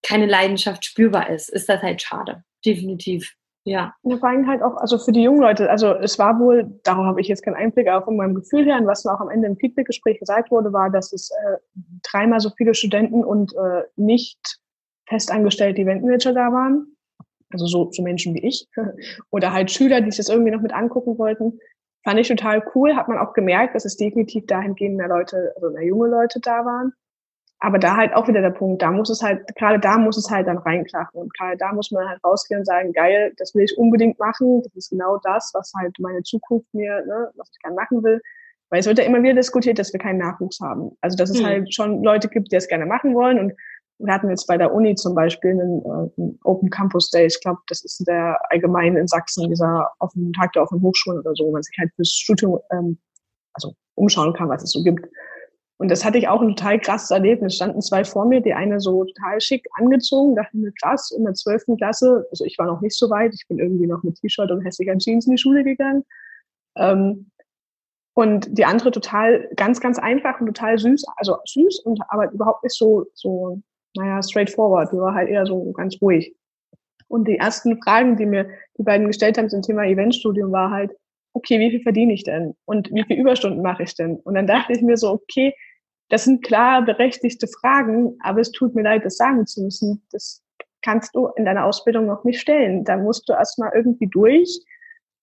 keine Leidenschaft spürbar ist, ist das halt schade. Definitiv. Ja.
ja. Vor allem halt auch, also für die jungen Leute, also es war wohl, darauf habe ich jetzt keinen Einblick, aber von meinem Gefühl her, und was mir auch am Ende im Feedbackgespräch gesagt wurde, war, dass es äh, dreimal so viele Studenten und äh, nicht festangestellte Eventmanager da waren. Also so, so Menschen wie ich. Oder halt Schüler, die sich das irgendwie noch mit angucken wollten. Fand ich total cool. Hat man auch gemerkt, dass es definitiv dahingehend mehr Leute, also mehr junge Leute da waren aber da halt auch wieder der Punkt, da muss es halt, gerade da muss es halt dann reinklappen und gerade da muss man halt rausgehen und sagen, geil, das will ich unbedingt machen, das ist genau das, was halt meine Zukunft mir, ne, was ich gerne machen will. Weil es wird ja immer wieder diskutiert, dass wir keinen Nachwuchs haben. Also dass es hm. halt schon Leute gibt, die es gerne machen wollen und wir hatten jetzt bei der Uni zum Beispiel einen, äh, einen Open Campus Day. Ich glaube, das ist der allgemein in Sachsen, dieser offenen Tag der offenen Hochschulen oder so, wo man sich halt fürs Studium ähm, also umschauen kann, was es so gibt. Und das hatte ich auch ein total krasses Erlebnis. Standen zwei vor mir, die eine so total schick angezogen, dachte mir, krass, in der zwölften Klasse, also ich war noch nicht so weit, ich bin irgendwie noch mit T-Shirt und hässlicher Jeans in die Schule gegangen. Ähm, und die andere total, ganz, ganz einfach und total süß, also süß und aber überhaupt nicht so, so, naja, straightforward. Die war halt eher so ganz ruhig. Und die ersten Fragen, die mir die beiden gestellt haben zum Thema Eventstudium, war halt, okay, wie viel verdiene ich denn? Und wie viel Überstunden mache ich denn? Und dann dachte ich mir so, okay, das sind klar berechtigte Fragen, aber es tut mir leid, das sagen zu müssen. Das kannst du in deiner Ausbildung noch nicht stellen. Da musst du erstmal irgendwie durch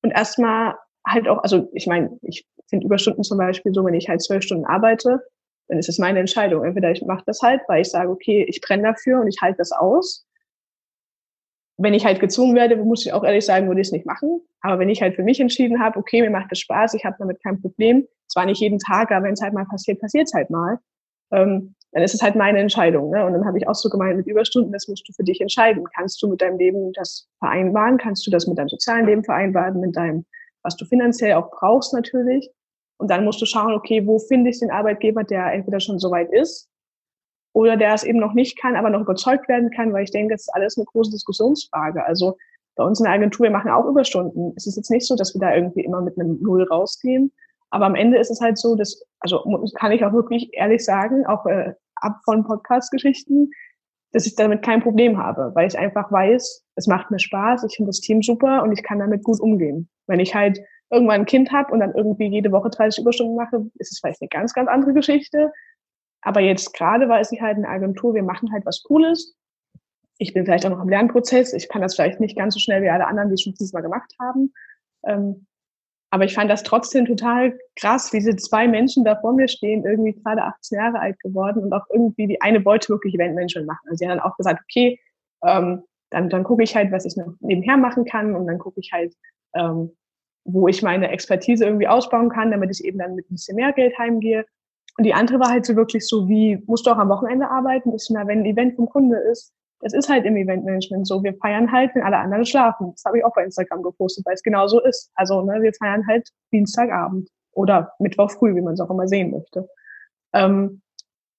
und erstmal halt auch, also ich meine, ich finde Überstunden zum Beispiel so, wenn ich halt zwölf Stunden arbeite, dann ist es meine Entscheidung. Entweder ich mache das halt, weil ich sage, okay, ich brenne dafür und ich halte das aus wenn ich halt gezwungen werde, muss ich auch ehrlich sagen, würde ich es nicht machen. Aber wenn ich halt für mich entschieden habe, okay, mir macht das Spaß, ich habe damit kein Problem, zwar nicht jeden Tag, aber wenn es halt mal passiert, passiert es halt mal, ähm, dann ist es halt meine Entscheidung. Ne? Und dann habe ich auch so gemeint, mit Überstunden, das musst du für dich entscheiden. Kannst du mit deinem Leben das vereinbaren? Kannst du das mit deinem sozialen Leben vereinbaren, mit deinem, was du finanziell auch brauchst natürlich? Und dann musst du schauen, okay, wo finde ich den Arbeitgeber, der entweder schon so weit ist, oder der es eben noch nicht kann, aber noch überzeugt werden kann, weil ich denke, das ist alles eine große Diskussionsfrage. Also bei uns in der Agentur, wir machen auch Überstunden. Es ist jetzt nicht so, dass wir da irgendwie immer mit einem Null rausgehen. Aber am Ende ist es halt so, dass, also kann ich auch wirklich ehrlich sagen, auch äh, ab von Podcast-Geschichten, dass ich damit kein Problem habe, weil ich einfach weiß, es macht mir Spaß, ich finde das Team super und ich kann damit gut umgehen. Wenn ich halt irgendwann ein Kind habe und dann irgendwie jede Woche 30 Überstunden mache, ist es vielleicht eine ganz, ganz andere Geschichte. Aber jetzt gerade weiß ich halt in der Agentur, wir machen halt was Cooles. ich bin vielleicht auch noch im Lernprozess. Ich kann das vielleicht nicht ganz so schnell wie alle anderen, die es schon dieses Mal gemacht haben. Ähm, aber ich fand das trotzdem total krass, wie diese zwei Menschen da vor mir stehen, irgendwie gerade 18 Jahre alt geworden und auch irgendwie die eine wollte wirklich Eventmanagement machen. Also sie hat dann auch gesagt, okay, ähm, dann, dann gucke ich halt, was ich noch nebenher machen kann und dann gucke ich halt, ähm, wo ich meine Expertise irgendwie ausbauen kann, damit ich eben dann mit ein bisschen mehr Geld heimgehe. Und die andere war halt so wirklich so wie, musst du auch am Wochenende arbeiten? So, na, wenn ein Event vom Kunde ist, das ist halt im Eventmanagement so. Wir feiern halt, wenn alle anderen schlafen. Das habe ich auch bei Instagram gepostet, weil es genau so ist. Also ne, wir feiern halt Dienstagabend oder Mittwoch früh, wie man es auch immer sehen möchte. Ähm,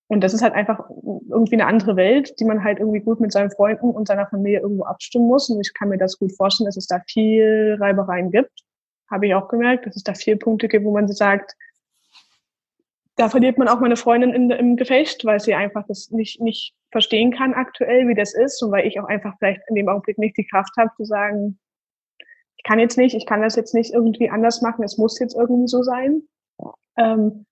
und das ist halt einfach irgendwie eine andere Welt, die man halt irgendwie gut mit seinen Freunden und seiner Familie irgendwo abstimmen muss. Und ich kann mir das gut vorstellen, dass es da viel Reibereien gibt. Habe ich auch gemerkt, dass es da vier Punkte gibt, wo man sagt, da verliert man auch meine Freundin in, im Gefecht, weil sie einfach das nicht, nicht verstehen kann aktuell, wie das ist und weil ich auch einfach vielleicht in dem Augenblick nicht die Kraft habe zu sagen, ich kann jetzt nicht, ich kann das jetzt nicht irgendwie anders machen, es muss jetzt irgendwie so sein. Ähm,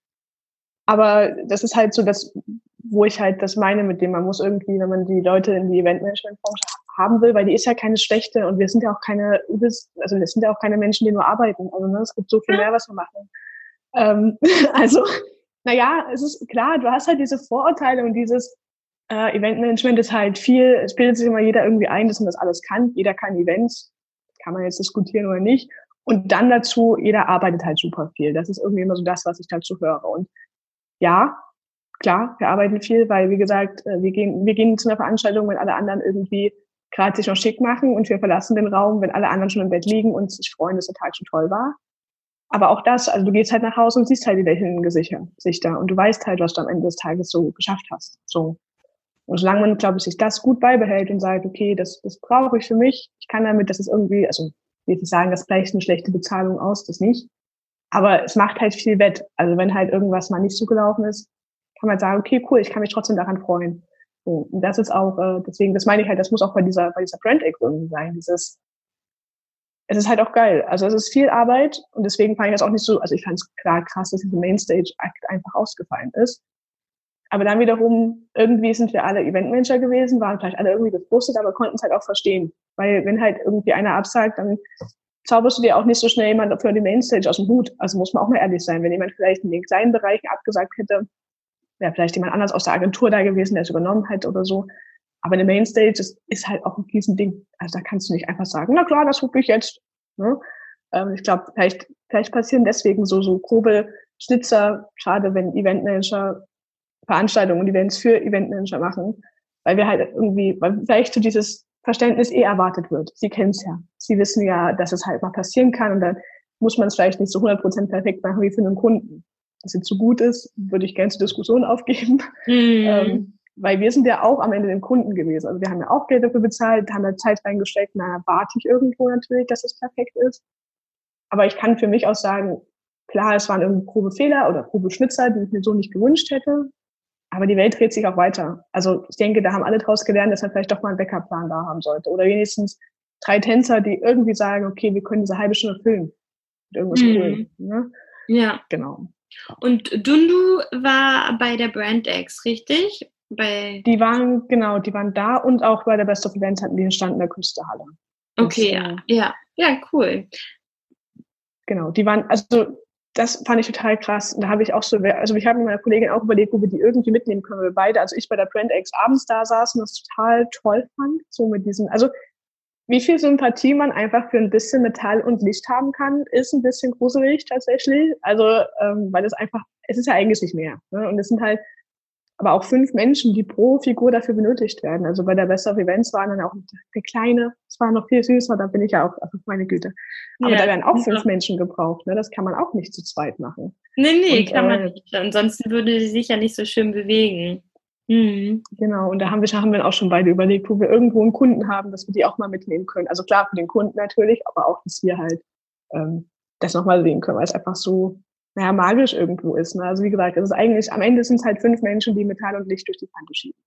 aber das ist halt so das, wo ich halt das meine, mit dem man muss irgendwie, wenn man die Leute in die Eventmanagement-Branche haben will, weil die ist ja keine schlechte und wir sind ja auch keine also wir sind ja auch keine Menschen, die nur arbeiten. Also ne, es gibt so viel mehr, was wir machen. Ähm, also naja, es ist klar, du hast halt diese Vorurteile und dieses äh, Eventmanagement ist halt viel, es bildet sich immer jeder irgendwie ein, dass man das alles kann. Jeder kann Events, kann man jetzt diskutieren oder nicht. Und dann dazu, jeder arbeitet halt super viel. Das ist irgendwie immer so das, was ich dazu höre. Und ja, klar, wir arbeiten viel, weil, wie gesagt, äh, wir gehen, wir gehen zu einer Veranstaltung, wenn alle anderen irgendwie gerade sich noch schick machen und wir verlassen den Raum, wenn alle anderen schon im Bett liegen und sich freuen, dass der Tag schon toll war. Aber auch das, also du gehst halt nach Hause und siehst halt die lächelnden Gesichter und du weißt halt, was du am Ende des Tages so geschafft hast. So. Und solange man, glaube ich, sich das gut beibehält und sagt, okay, das, das brauche ich für mich, ich kann damit, das ist irgendwie, also ich will nicht sagen, das gleicht eine schlechte Bezahlung aus, das nicht. Aber es macht halt viel wett. Also wenn halt irgendwas mal nicht so gelaufen ist, kann man sagen, okay, cool, ich kann mich trotzdem daran freuen. So. Und das ist auch, äh, deswegen, das meine ich halt, das muss auch bei dieser, bei dieser Brand Egg irgendwie sein, dieses, es ist halt auch geil. Also es ist viel Arbeit und deswegen fand ich das auch nicht so, also ich fand es klar krass, dass diese Mainstage-Akt einfach ausgefallen ist. Aber dann wiederum, irgendwie sind wir alle Eventmanager gewesen, waren vielleicht alle irgendwie gefrustet, aber konnten es halt auch verstehen. Weil wenn halt irgendwie einer absagt, dann zauberst du dir auch nicht so schnell jemand für die Mainstage aus dem Hut. Also muss man auch mal ehrlich sein. Wenn jemand vielleicht in den kleinen Bereichen abgesagt hätte, wäre vielleicht jemand anders aus der Agentur da gewesen, der es übernommen hätte oder so. Aber eine Mainstage ist, ist halt auch ein Riesending. Also da kannst du nicht einfach sagen, na klar, das gucke ich jetzt. Ne? Ähm, ich glaube, vielleicht, vielleicht passieren deswegen so, so grobe Schnitzer, schade, wenn Eventmanager Veranstaltungen und Events für Eventmanager machen, weil wir halt irgendwie, weil vielleicht so dieses Verständnis eh erwartet wird. Sie kennen es ja. Sie wissen ja, dass es halt mal passieren kann und dann muss man es vielleicht nicht so 100% perfekt machen wie für einen Kunden. Dass es zu gut ist, würde ich gerne zur Diskussion aufgeben. Mhm. Ähm, weil wir sind ja auch am Ende den Kunden gewesen. Also wir haben ja auch Geld dafür bezahlt, haben da Zeit reingesteckt, na, erwarte ich irgendwo natürlich, dass es perfekt ist. Aber ich kann für mich auch sagen, klar, es waren irgendwie grobe Fehler oder grobe Schnitzer, die ich mir so nicht gewünscht hätte. Aber die Welt dreht sich auch weiter. Also ich denke, da haben alle draus gelernt, dass man vielleicht doch mal einen Backup-Plan da haben sollte. Oder wenigstens drei Tänzer, die irgendwie sagen, okay, wir können diese halbe Stunde füllen. Mit irgendwas mhm. cool. Ne?
Ja. Genau. Und Dundu war bei der Brand X, richtig?
Bei die waren, genau, die waren da und auch bei der Best of Events hatten die einen Stand in der Künstlerhalle.
Okay, das, ja, ja, ja, cool.
Genau, die waren, also das fand ich total krass. Und da habe ich auch so, also ich habe mit meiner Kollegin auch überlegt, wo wir die irgendwie mitnehmen können, wir beide, also ich bei der Brand X abends da saßen und das total toll fand, so mit diesem, also wie viel Sympathie man einfach für ein bisschen Metall und Licht haben kann, ist ein bisschen gruselig tatsächlich. Also, ähm, weil es einfach, es ist ja eigentlich nicht mehr. Ne? Und es sind halt aber auch fünf Menschen, die pro Figur dafür benötigt werden. Also bei der Best of Events waren dann auch eine kleine, es war noch viel süßer, da bin ich ja auch, also meine Güte. Aber ja, da werden auch fünf. Menschen gebraucht, ne? Das kann man auch nicht zu zweit machen.
Nee, nee, und, kann man äh, nicht. Ansonsten würde sie sich ja nicht so schön bewegen.
Mhm. Genau, und da haben wir, haben wir auch schon beide überlegt, wo wir irgendwo einen Kunden haben, dass wir die auch mal mitnehmen können. Also klar für den Kunden natürlich, aber auch, dass wir halt ähm, das nochmal sehen können, weil es einfach so naja, magisch irgendwo ist. Ne? Also wie gesagt, es ist eigentlich, am Ende sind es halt fünf Menschen, die Metall und Licht durch die Kante schieben.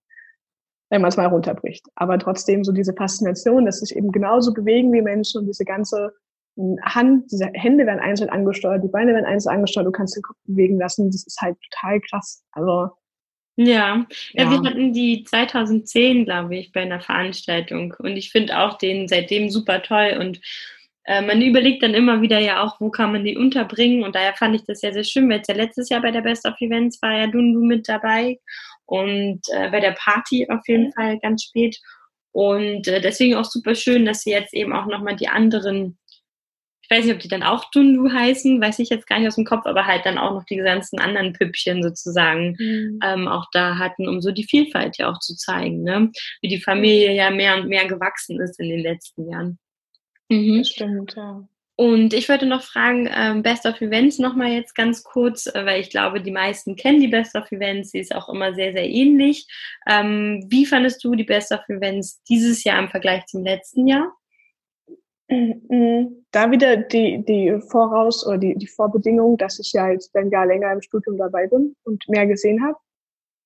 Wenn man es mal runterbricht. Aber trotzdem so diese Faszination, dass sich eben genauso bewegen wie Menschen und diese ganze hm, Hand, diese Hände werden einzeln angesteuert, die Beine werden einzeln angesteuert, du kannst den Kopf bewegen lassen, das ist halt total krass. Also
Ja. ja, ja, wir hatten die 2010, glaube ich, bei einer Veranstaltung und ich finde auch den seitdem super toll und äh, man überlegt dann immer wieder ja auch, wo kann man die unterbringen und daher fand ich das ja sehr schön, weil es ja letztes Jahr bei der Best of Events war ja Dundu mit dabei und äh, bei der Party auf jeden Fall ganz spät und äh, deswegen auch super schön, dass sie jetzt eben auch nochmal die anderen ich weiß nicht, ob die dann auch Dundu heißen, weiß ich jetzt gar nicht aus dem Kopf, aber halt dann auch noch die ganzen anderen Püppchen sozusagen mhm. ähm, auch da hatten, um so die Vielfalt ja auch zu zeigen, ne? wie die Familie ja mehr und mehr gewachsen ist in den letzten Jahren.
Mhm. Stimmt, ja.
Und ich wollte noch fragen, ähm, Best of Events nochmal jetzt ganz kurz, äh, weil ich glaube, die meisten kennen die Best of Events, sie ist auch immer sehr, sehr ähnlich. Ähm, wie fandest du die Best of Events dieses Jahr im Vergleich zum letzten Jahr?
Da wieder die, die Voraus- oder die, die Vorbedingung, dass ich ja jetzt ein Jahr länger im Studium dabei bin und mehr gesehen habe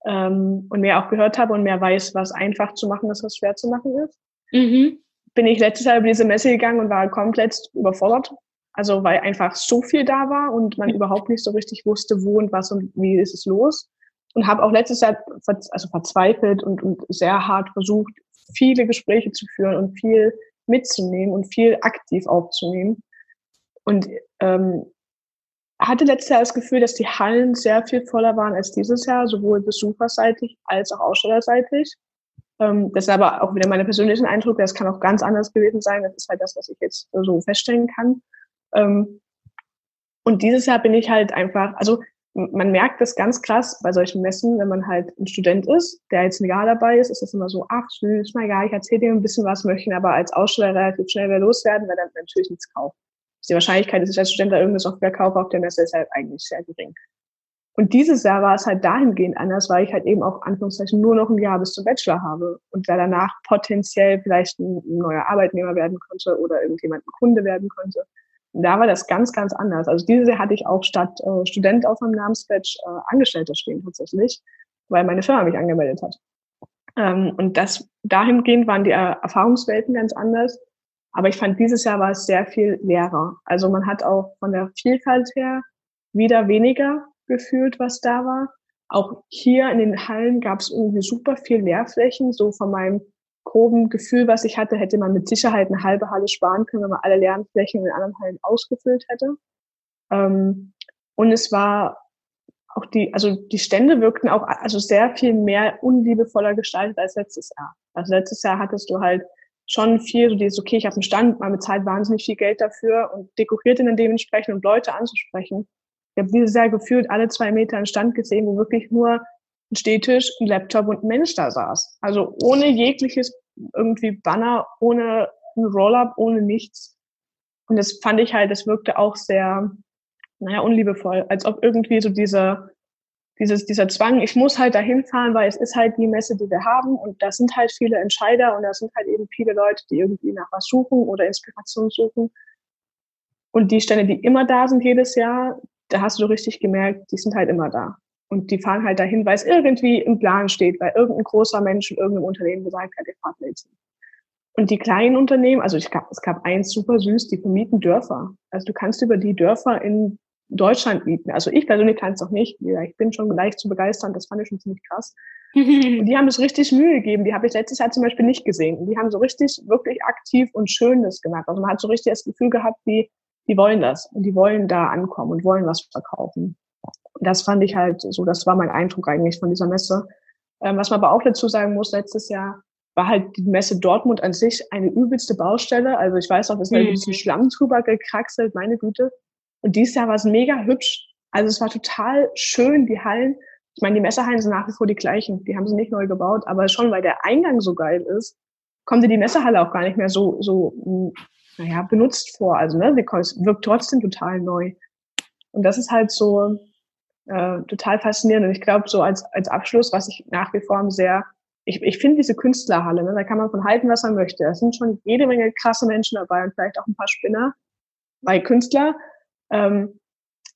ähm, und mehr auch gehört habe und mehr weiß, was einfach zu machen ist, was schwer zu machen ist. Mhm. Bin ich letztes Jahr über diese Messe gegangen und war komplett überfordert. Also weil einfach so viel da war und man überhaupt nicht so richtig wusste, wo und was und wie ist es los. Und habe auch letztes Jahr also verzweifelt und, und sehr hart versucht, viele Gespräche zu führen und viel mitzunehmen und viel aktiv aufzunehmen. Und ähm, hatte letztes Jahr das Gefühl, dass die Hallen sehr viel voller waren als dieses Jahr, sowohl besucherseitig als auch ausstellerseitig. Ähm, das ist aber auch wieder meine persönlichen Eindrücke. Das kann auch ganz anders gewesen sein. Das ist halt das, was ich jetzt so feststellen kann. Ähm, und dieses Jahr bin ich halt einfach, also man merkt das ganz krass bei solchen Messen, wenn man halt ein Student ist, der jetzt ein Jahr dabei ist, ist das immer so, ach süß, na ja, ich erzähle dir ein bisschen was, möchten aber als Aussteller relativ schnell wieder loswerden, weil dann natürlich nichts kauft. Die Wahrscheinlichkeit, dass ich als Student da irgendeine Software kaufe auf der Messe, ist halt eigentlich sehr gering. Und dieses Jahr war es halt dahingehend anders, weil ich halt eben auch Anführungszeichen nur noch ein Jahr bis zum Bachelor habe und da danach potenziell vielleicht ein neuer Arbeitnehmer werden konnte oder irgendjemand ein Kunde werden konnte da war das ganz, ganz anders. Also dieses Jahr hatte ich auch statt äh, Student auf meinem Namensbadge äh, Angestellter stehen tatsächlich, weil meine Firma mich angemeldet hat. Ähm, und das dahingehend waren die äh, Erfahrungswelten ganz anders. Aber ich fand, dieses Jahr war es sehr viel leerer. Also man hat auch von der Vielfalt her wieder weniger gefühlt, was da war. Auch hier in den Hallen gab es irgendwie super viel Leerflächen, so von meinem groben Gefühl, was ich hatte, hätte man mit Sicherheit eine halbe Halle sparen können, wenn man alle leeren Flächen in den anderen Hallen ausgefüllt hätte. Ähm, und es war auch die, also die Stände wirkten auch also sehr viel mehr unliebevoller gestaltet als letztes Jahr. Also letztes Jahr hattest du halt schon viel so dieses, okay, ich habe einen Stand, man bezahlt wahnsinnig viel Geld dafür und dekoriert ihn dann dementsprechend, um Leute anzusprechen. Habe dieses Jahr gefühlt alle zwei Meter einen Stand gesehen, wo wirklich nur ein Stehtisch, ein Laptop und ein Mensch da saß. Also ohne jegliches irgendwie Banner, ohne ein Roll-up, ohne nichts. Und das fand ich halt, das wirkte auch sehr, naja, unliebevoll, als ob irgendwie so dieser, dieses, dieser Zwang, ich muss halt dahin fahren, weil es ist halt die Messe, die wir haben und da sind halt viele Entscheider und da sind halt eben viele Leute, die irgendwie nach was suchen oder Inspiration suchen. Und die Stände, die immer da sind jedes Jahr, da hast du richtig gemerkt, die sind halt immer da. Und die fahren halt dahin, weil es irgendwie im Plan steht, weil irgendein großer Mensch in irgendeinem Unternehmen gesagt hat, ihr fahrt jetzt. Und die kleinen Unternehmen, also ich gab, es gab eins super süß, die vermieten Dörfer. Also du kannst über die Dörfer in Deutschland mieten. Also ich persönlich kann es noch nicht. Ich bin schon leicht zu begeistern, das fand ich schon ziemlich krass. und die haben es richtig Mühe gegeben. Die habe ich letztes Jahr zum Beispiel nicht gesehen. Und die haben so richtig, wirklich aktiv und schön das gemacht. Also man hat so richtig das Gefühl gehabt, die, die wollen das. Und die wollen da ankommen und wollen was verkaufen das fand ich halt so, das war mein Eindruck eigentlich von dieser Messe. Ähm, was man aber auch dazu sagen muss, letztes Jahr war halt die Messe Dortmund an sich eine übelste Baustelle. Also ich weiß auch, es ist mhm. ein bisschen Schlamm drüber gekraxelt, meine Güte. Und dieses Jahr war es mega hübsch. Also es war total schön, die Hallen. Ich meine, die Messehallen sind nach wie vor die gleichen. Die haben sie nicht neu gebaut, aber schon weil der Eingang so geil ist, dir die Messehalle auch gar nicht mehr so, so, naja, benutzt vor. Also, ne, sie wirkt trotzdem total neu. Und das ist halt so, äh, total faszinierend. Und ich glaube, so als, als Abschluss, was ich nach wie vor sehr, ich, ich finde diese Künstlerhalle, ne, da kann man von halten, was man möchte. Da sind schon jede Menge krasse Menschen dabei und vielleicht auch ein paar Spinner bei Künstler. Ähm,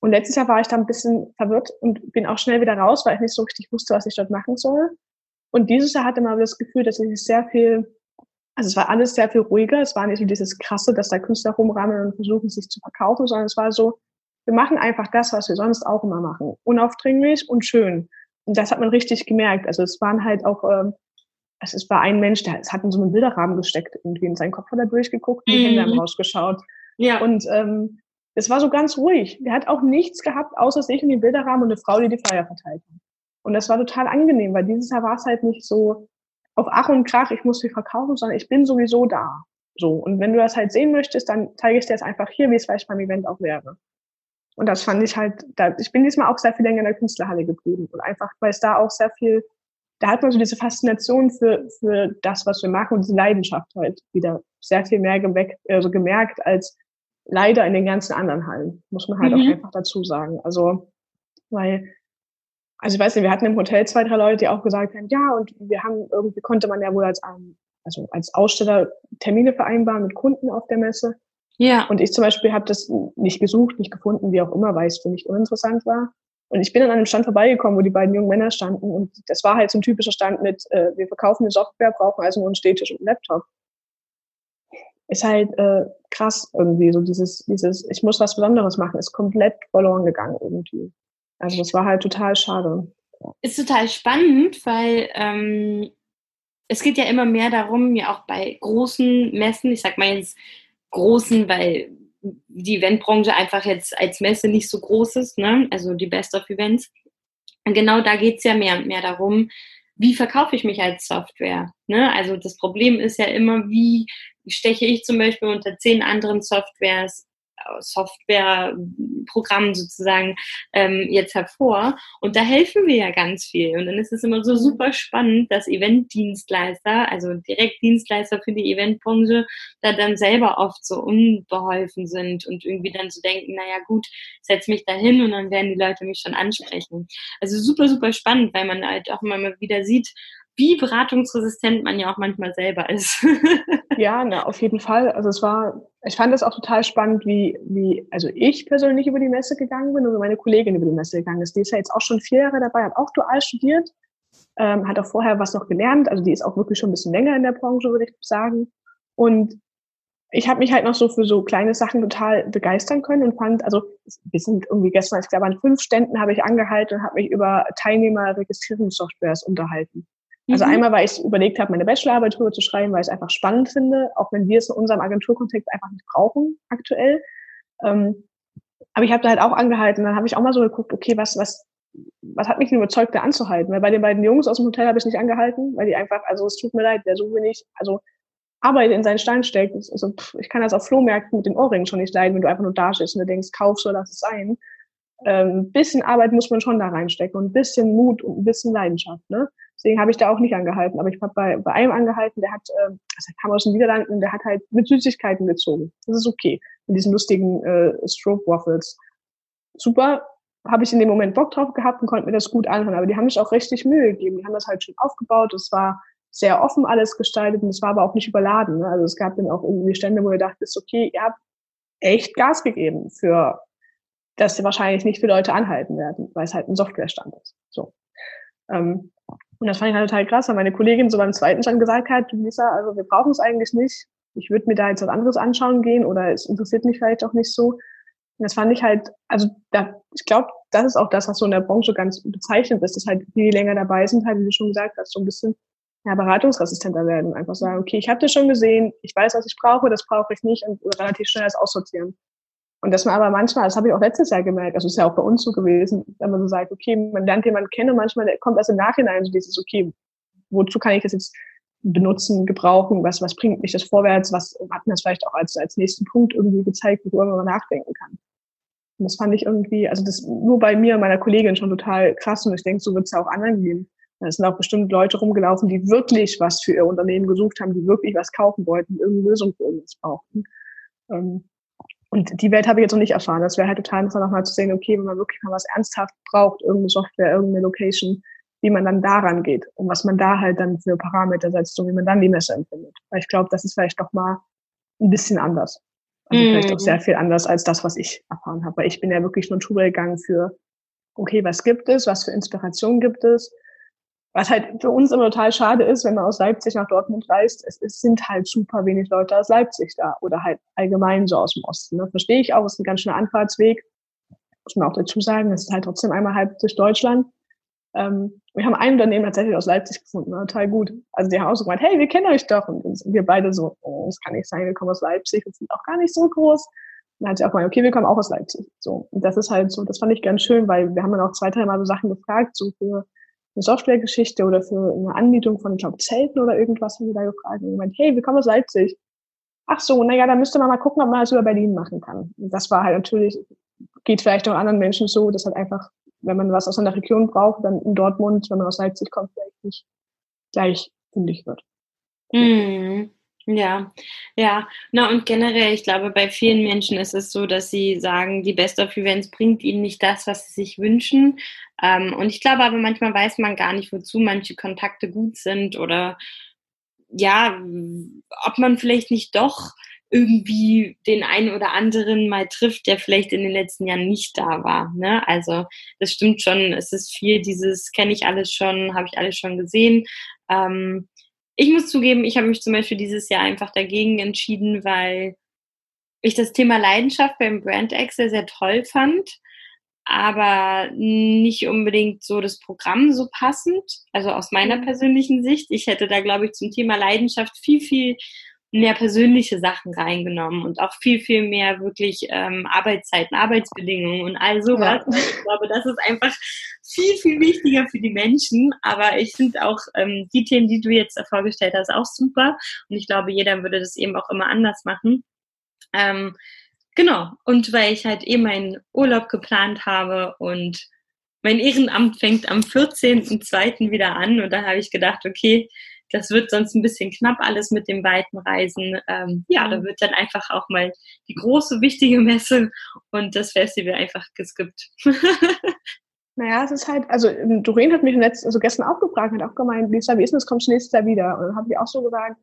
und letztes Jahr war ich da ein bisschen verwirrt und bin auch schnell wieder raus, weil ich nicht so richtig wusste, was ich dort machen soll. Und dieses Jahr hatte man das Gefühl, dass ich sehr viel, also es war alles sehr viel ruhiger. Es war nicht so dieses krasse, dass da Künstler rumrammeln und versuchen, sich zu verkaufen, sondern es war so, wir machen einfach das, was wir sonst auch immer machen. Unaufdringlich und schön. das hat man richtig gemerkt. Also es waren halt auch, ähm, also es war ein Mensch, der es hat in so einen Bilderrahmen gesteckt, irgendwie in seinen Kopf hat er durchgeguckt, die mhm. Hände am Haus geschaut. Ja. Und ähm, es war so ganz ruhig. Der hat auch nichts gehabt, außer sich in den Bilderrahmen und eine Frau, die die Flyer verteilt hat. Und das war total angenehm, weil dieses Jahr war es halt nicht so auf Ach und Krach, ich muss sie verkaufen, sondern ich bin sowieso da. So. Und wenn du das halt sehen möchtest, dann zeige ich dir das einfach hier, wie es vielleicht beim Event auch wäre. Und das fand ich halt, da, ich bin diesmal auch sehr viel länger in der Künstlerhalle geblieben. Und einfach, weil es da auch sehr viel, da hat man so diese Faszination für, für das, was wir machen und diese Leidenschaft halt wieder sehr viel mehr geweckt, also gemerkt als leider in den ganzen anderen Hallen, muss man halt mhm. auch einfach dazu sagen. Also, weil, also ich weiß nicht, wir hatten im Hotel zwei, drei Leute, die auch gesagt haben, ja, und wir haben irgendwie konnte man ja wohl als, also als Aussteller Termine vereinbaren mit Kunden auf der Messe. Ja. Und ich zum Beispiel habe das nicht gesucht, nicht gefunden, wie auch immer, weil es für mich uninteressant war. Und ich bin an einem Stand vorbeigekommen, wo die beiden jungen Männer standen. Und das war halt so ein typischer Stand mit, äh, wir verkaufen eine Software, brauchen also nur einen Stehtisch und einen Laptop. Ist halt äh, krass irgendwie, so dieses, dieses, ich muss was Besonderes machen, ist komplett verloren gegangen irgendwie. Also das war halt total schade.
Ist total spannend, weil ähm, es geht ja immer mehr darum, ja auch bei großen Messen, ich sag mal jetzt großen, weil die Eventbranche einfach jetzt als Messe nicht so groß ist, ne? also die Best of Events. Und genau da geht es ja mehr und mehr darum, wie verkaufe ich mich als Software? Ne? Also das Problem ist ja immer, wie steche ich zum Beispiel unter zehn anderen Softwares Softwareprogramm sozusagen ähm, jetzt hervor. Und da helfen wir ja ganz viel. Und dann ist es immer so super spannend, dass Eventdienstleister, also Direktdienstleister für die Eventbranche, da dann selber oft so unbeholfen sind und irgendwie dann so denken, naja gut, setz mich da hin und dann werden die Leute mich schon ansprechen. Also super, super spannend, weil man halt auch immer wieder sieht, wie beratungsresistent man ja auch manchmal selber ist.
ja, na, auf jeden Fall. Also es war, ich fand es auch total spannend, wie, wie, also ich persönlich über die Messe gegangen bin und meine Kollegin über die Messe gegangen ist. Die ist ja jetzt auch schon vier Jahre dabei, hat auch dual studiert, ähm, hat auch vorher was noch gelernt. Also die ist auch wirklich schon ein bisschen länger in der Branche, würde ich sagen. Und ich habe mich halt noch so für so kleine Sachen total begeistern können und fand, also wir sind irgendwie gestern, ich glaube an fünf Ständen habe ich angehalten und habe mich über Teilnehmerregistrierungssoftwares unterhalten. Also mhm. einmal, weil ich überlegt habe, meine Bachelorarbeit drüber zu schreiben, weil ich es einfach spannend finde, auch wenn wir es in unserem Agenturkontext einfach nicht brauchen aktuell. Ähm, aber ich habe da halt auch angehalten. Dann habe ich auch mal so geguckt, okay, was, was, was hat mich denn überzeugt, da anzuhalten? Weil bei den beiden Jungs aus dem Hotel habe ich nicht angehalten, weil die einfach, also es tut mir leid, der so wenig, also Arbeit in seinen Stein steckt. Also pff, ich kann das auf Flohmärkten mit den Ohrringen schon nicht leiden, wenn du einfach nur da stehst und du denkst, kauf so, lass es sein. Ähm, bisschen Arbeit muss man schon da reinstecken und ein bisschen Mut und ein bisschen Leidenschaft. Ne? Deswegen habe ich da auch nicht angehalten. Aber ich habe bei, bei einem angehalten, der hat, äh, also kam aus den Niederlanden, der hat halt mit Süßigkeiten gezogen. Das ist okay. Mit diesen lustigen äh, Stroke Waffles. Super, habe ich in dem Moment Bock drauf gehabt und konnte mir das gut anhören. Aber die haben sich auch richtig Mühe gegeben. Die haben das halt schon aufgebaut. Es war sehr offen alles gestaltet und es war aber auch nicht überladen. Ne? Also es gab dann auch irgendwie Stände, wo ihr dachtet, okay, ihr habt echt Gas gegeben für, dass sie wahrscheinlich nicht viele Leute anhalten werden, weil es halt ein Softwarestand ist. So. Ähm, und das fand ich halt total krass, weil meine Kollegin so beim zweiten Stand gesagt hat, Lisa, also wir brauchen es eigentlich nicht. Ich würde mir da jetzt was anderes anschauen gehen oder es interessiert mich vielleicht auch nicht so. Und das fand ich halt, also da, ich glaube, das ist auch das, was so in der Branche ganz bezeichnend ist, dass halt die länger dabei sind, halt, wie du schon gesagt hast, so ein bisschen ja, beratungsresistenter werden. Einfach sagen, okay, ich habe das schon gesehen, ich weiß, was ich brauche, das brauche ich nicht und relativ schnell das aussortieren. Und dass man aber manchmal, das habe ich auch letztes Jahr gemerkt, also ist ja auch bei uns so gewesen, wenn man so sagt, okay, man lernt jemanden kennen und manchmal kommt erst im Nachhinein so dieses, okay, wozu kann ich das jetzt benutzen, gebrauchen, was, was bringt mich das vorwärts, was hat mir das vielleicht auch als, als nächsten Punkt irgendwie gezeigt, worüber man nachdenken kann. Und das fand ich irgendwie, also das nur bei mir und meiner Kollegin schon total krass und ich denke, so wird es ja auch anderen gehen. Es sind auch bestimmt Leute rumgelaufen, die wirklich was für ihr Unternehmen gesucht haben, die wirklich was kaufen wollten, irgendeine Lösung für irgendwas brauchten. Ähm, und die Welt habe ich jetzt noch nicht erfahren. Das wäre halt total interessant, nochmal zu sehen, okay, wenn man wirklich mal was ernsthaft braucht, irgendeine Software, irgendeine Location, wie man dann daran geht und was man da halt dann für Parameter setzt und wie man dann die Messe empfindet. Weil ich glaube, das ist vielleicht doch mal ein bisschen anders. Also mhm. vielleicht auch sehr viel anders als das, was ich erfahren habe. Weil ich bin ja wirklich nur Schule gegangen für, okay, was gibt es, was für Inspiration gibt es, was halt für uns immer total schade ist, wenn man aus Leipzig nach Dortmund reist, es, es sind halt super wenig Leute aus Leipzig da oder halt allgemein so aus dem Osten. Ne? Verstehe ich auch, es ist ein ganz schöner Anfahrtsweg. Muss man auch dazu sagen, es ist halt trotzdem einmal halb durch Deutschland. Ähm, wir haben ein Unternehmen tatsächlich aus Leipzig gefunden, war total gut. Also die haben auch so gemeint, hey, wir kennen euch doch. Und wir beide so, oh, das kann nicht sein, wir kommen aus Leipzig, wir sind auch gar nicht so groß. dann hat sie auch gemeint, okay, wir kommen auch aus Leipzig. So. Und das ist halt so, das fand ich ganz schön, weil wir haben dann auch zwei, drei Mal so Sachen gefragt, so für eine Softwaregeschichte oder für eine Anmietung von, ich glaube, Zelten oder irgendwas haben wir da gefragt. Und gemeint, hey, wir kommen aus Leipzig. Ach so, naja, da müsste man mal gucken, ob man das über Berlin machen kann. Und das war halt natürlich, geht vielleicht auch anderen Menschen so, dass halt einfach wenn man was aus einer Region braucht, dann in Dortmund, wenn man aus Leipzig kommt, vielleicht nicht gleich fündig wird.
Mhm. Ja, ja. Na und generell, ich glaube, bei vielen Menschen ist es so, dass sie sagen, die Best of Events bringt ihnen nicht das, was sie sich wünschen. Ähm, und ich glaube aber manchmal weiß man gar nicht, wozu manche Kontakte gut sind oder ja, ob man vielleicht nicht doch irgendwie den einen oder anderen mal trifft, der vielleicht in den letzten Jahren nicht da war. Ne? Also das stimmt schon, es ist viel dieses, kenne ich alles schon, habe ich alles schon gesehen. Ähm, ich muss zugeben, ich habe mich zum Beispiel dieses Jahr einfach dagegen entschieden, weil ich das Thema Leidenschaft beim Brand sehr, sehr toll fand, aber nicht unbedingt so das Programm so passend, also aus meiner mhm. persönlichen Sicht. Ich hätte da, glaube ich, zum Thema Leidenschaft viel, viel mehr persönliche Sachen reingenommen und auch viel, viel mehr wirklich ähm, Arbeitszeiten, Arbeitsbedingungen und all sowas. Ja. Ich glaube, das ist einfach viel, viel wichtiger für die Menschen. Aber ich finde auch ähm, die Themen, die du jetzt vorgestellt hast, auch super. Und ich glaube, jeder würde das eben auch immer anders machen. Ähm, genau. Und weil ich halt eh meinen Urlaub geplant habe und mein Ehrenamt fängt am 14.02. wieder an und da habe ich gedacht, okay, das wird sonst ein bisschen knapp alles mit den weiten Reisen. Ähm, ja, da mhm. wird dann einfach auch mal die große, wichtige Messe und das Festival einfach geskippt.
Naja, es ist halt, also ähm, Doreen hat mich letzt, also gestern auch gefragt, hat auch gemeint, Lisa, wie ist denn das, kommst du nächstes Jahr wieder? Und dann habe ich auch so gesagt,